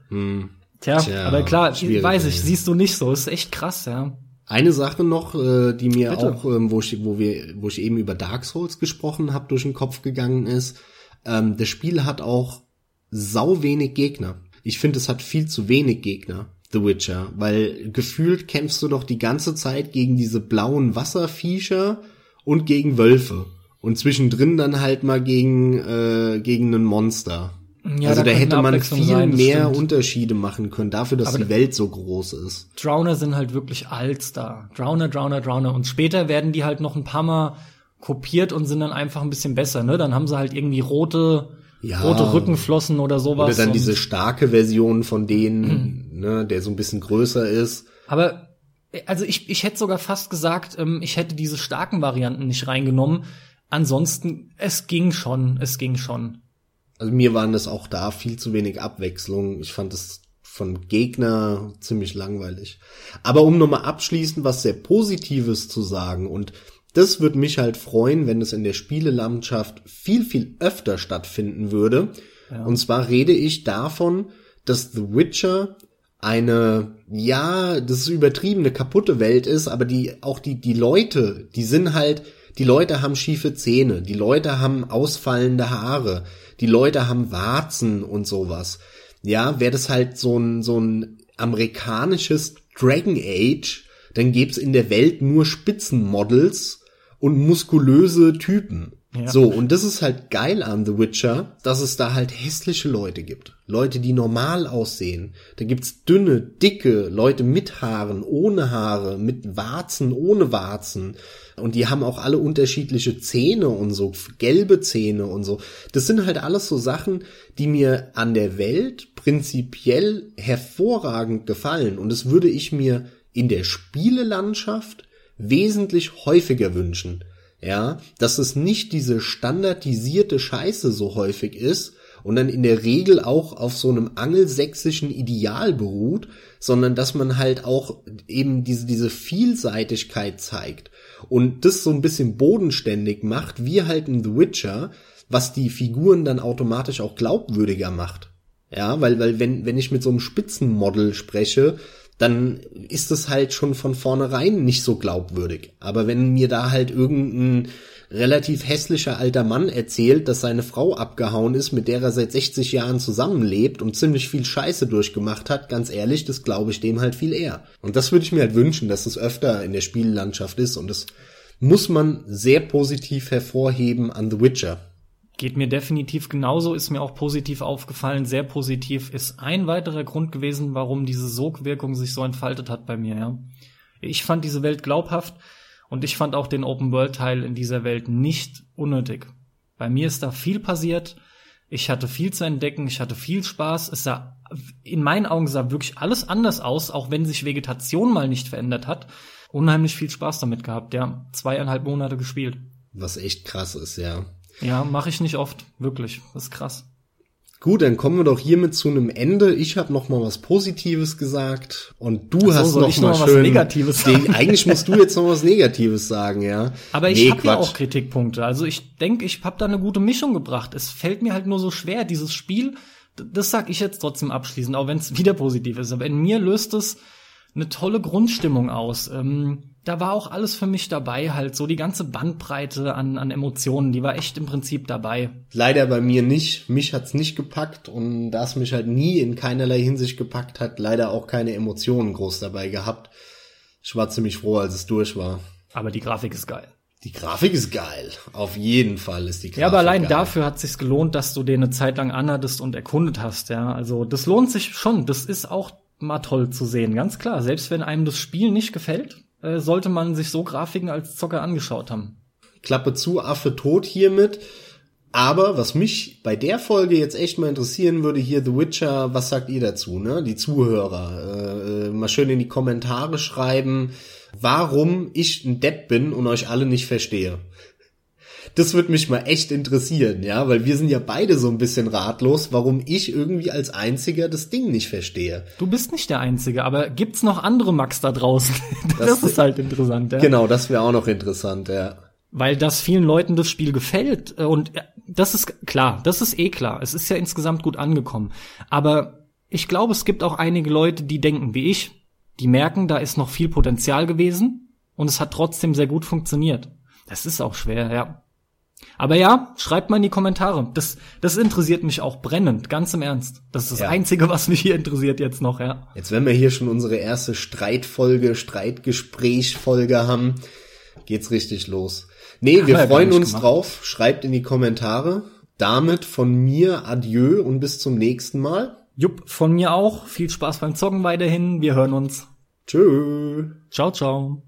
Tja,
Tja,
aber klar, weiß ich, siehst du nicht so. Ist echt krass, ja.
Eine Sache noch, äh, die mir
Bitte.
auch, ähm, wo ich, wo wir, wo ich eben über Dark Souls gesprochen habe, durch den Kopf gegangen ist. Ähm, das Spiel hat auch sau wenig Gegner. Ich finde, es hat viel zu wenig Gegner. The Witcher, weil gefühlt kämpfst du doch die ganze Zeit gegen diese blauen Wasserviecher und gegen Wölfe und zwischendrin dann halt mal gegen äh, gegen einen Monster.
Ja,
also
da
da hätte man viel
sein,
mehr
stimmt.
Unterschiede machen können, dafür, dass
Aber
die Welt so groß ist.
Drowner sind halt wirklich Allstar. Drowner, Drowner, Drowner. Und später werden die halt noch ein paar Mal kopiert und sind dann einfach ein bisschen besser, ne? Dann haben sie halt irgendwie rote,
Ja.
rote Rückenflossen oder sowas.
Oder dann diese starke Version von denen, ne, der so ein bisschen größer ist.
Aber also ich, ich hätte sogar fast gesagt, ähm, ich hätte diese starken Varianten nicht reingenommen. Ansonsten, es ging schon, es ging schon.
Also mir waren das auch da viel zu wenig Abwechslung. Ich fand es von Gegner ziemlich langweilig. Aber um nochmal abschließend was sehr Positives zu sagen und das würde mich halt freuen, wenn es in der Spielelandschaft viel, viel öfter stattfinden würde. Und zwar rede ich davon, dass The Witcher eine, ja, das ist übertriebene, kaputte Welt ist, aber die, auch die, die Leute, die sind halt, die Leute haben schiefe Zähne, die Leute haben ausfallende Haare, die Leute haben Warzen und sowas. Ja, wäre das halt so ein, so ein amerikanisches Dragon Age, dann gäb's in der Welt nur Spitzenmodels und muskulöse Typen. Ja. So, und das ist halt geil an The Witcher, dass es da halt hässliche Leute gibt. Leute, die normal aussehen. Da gibt's dünne, dicke, Leute mit Haaren, ohne Haare, mit Warzen, ohne Warzen. Und die haben auch alle unterschiedliche Zähne und so, gelbe Zähne und so. Das sind halt alles so Sachen, die mir an der Welt prinzipiell hervorragend gefallen. Und das würde ich mir in der Spielelandschaft wesentlich häufiger wünschen ja, dass es nicht diese standardisierte Scheiße so häufig ist und dann in der Regel auch auf so einem angelsächsischen Ideal beruht, sondern dass man halt auch eben diese, diese Vielseitigkeit zeigt und das so ein bisschen bodenständig macht, wie halt in The Witcher, was die Figuren dann automatisch auch glaubwürdiger macht. Ja, weil, weil wenn, wenn ich mit so einem Spitzenmodel spreche, dann ist es halt schon von vornherein nicht so glaubwürdig. Aber wenn mir da halt irgendein relativ hässlicher alter Mann erzählt, dass seine Frau abgehauen ist, mit der er seit 60 Jahren zusammenlebt und ziemlich viel Scheiße durchgemacht hat, ganz ehrlich, das glaube ich dem halt viel eher. Und das würde ich mir halt wünschen, dass es öfter in der Spiellandschaft ist und das muss man sehr positiv hervorheben an The Witcher.
Geht mir definitiv genauso, ist mir auch positiv aufgefallen, sehr positiv, ist ein weiterer Grund gewesen, warum diese Sogwirkung sich so entfaltet hat bei mir, ja. Ich fand diese Welt glaubhaft und ich fand auch den Open-World-Teil in dieser Welt nicht unnötig. Bei mir ist da viel passiert, ich hatte viel zu entdecken, ich hatte viel Spaß, es sah, in meinen Augen sah wirklich alles anders aus, auch wenn sich Vegetation mal nicht verändert hat. Unheimlich viel Spaß damit gehabt, ja. Zweieinhalb Monate gespielt.
Was echt krass ist, ja.
Ja, mache ich nicht oft, wirklich. Das ist krass.
Gut, dann kommen wir doch hiermit zu einem Ende. Ich habe noch mal was Positives gesagt und du so, hast noch, mal, mal schön was Negatives sagen. eigentlich musst du jetzt noch was Negatives sagen, ja.
Aber ich nee, habe ja auch Kritikpunkte. Also ich denke, ich habe da eine gute Mischung gebracht. Es fällt mir halt nur so schwer, dieses Spiel. Das sag ich jetzt trotzdem abschließend, auch wenn es [LAUGHS] wieder positiv ist. Aber in mir löst es eine tolle Grundstimmung aus. Ähm, da war auch alles für mich dabei, halt so die ganze Bandbreite an, an Emotionen, die war echt im Prinzip dabei.
Leider bei mir nicht. Mich hat's nicht gepackt und da es mich halt nie in keinerlei Hinsicht gepackt hat, leider auch keine Emotionen groß dabei gehabt. Ich war ziemlich froh, als es durch war.
Aber die Grafik ist geil.
Die Grafik ist geil. Auf jeden Fall ist die Grafik
Ja, aber allein
geil.
dafür hat sich's gelohnt, dass du den eine Zeit lang anhattest und erkundet hast, ja. Also, das lohnt sich schon. Das ist auch mal toll zu sehen, ganz klar. Selbst wenn einem das Spiel nicht gefällt, äh, sollte man sich so Grafiken als Zocker angeschaut haben.
Klappe zu, Affe tot hiermit. Aber was mich bei der Folge jetzt echt mal interessieren würde, hier The Witcher, was sagt ihr dazu, ne? Die Zuhörer. Äh, äh mal schön in die Kommentare schreiben, warum ich ein Depp bin und euch alle nicht verstehe das würde mich mal echt interessieren, ja, weil wir sind ja beide so ein bisschen ratlos, warum ich irgendwie als Einziger das Ding nicht verstehe.
Du bist nicht der Einzige, aber gibt's noch andere Max da draußen? [LAUGHS] das, das ist halt interessant, ja.
Genau, das wäre auch noch interessant, ja.
Weil das vielen Leuten das Spiel gefällt äh, und äh, das ist klar, das ist eh klar. Es ist ja insgesamt gut angekommen. Aber ich glaube, es gibt auch einige Leute, die denken wie ich, die merken, da ist noch viel Potenzial gewesen und es hat trotzdem sehr gut funktioniert. Das ist auch schwer, ja. Aber ja, schreibt mal in die Kommentare. Das, das interessiert mich auch brennend, ganz im Ernst. Das ist das ja. Einzige, was mich hier interessiert jetzt noch, ja.
Jetzt, wenn wir hier schon unsere erste Streitfolge, Streitgesprächfolge haben, geht's richtig los. Nee, wir freuen uns gemacht. drauf. Schreibt in die Kommentare. Damit von mir Adieu und bis zum nächsten Mal.
Jupp, von mir auch. Viel Spaß beim Zocken weiterhin. Wir hören uns.
Tschö.
Ciao, ciao.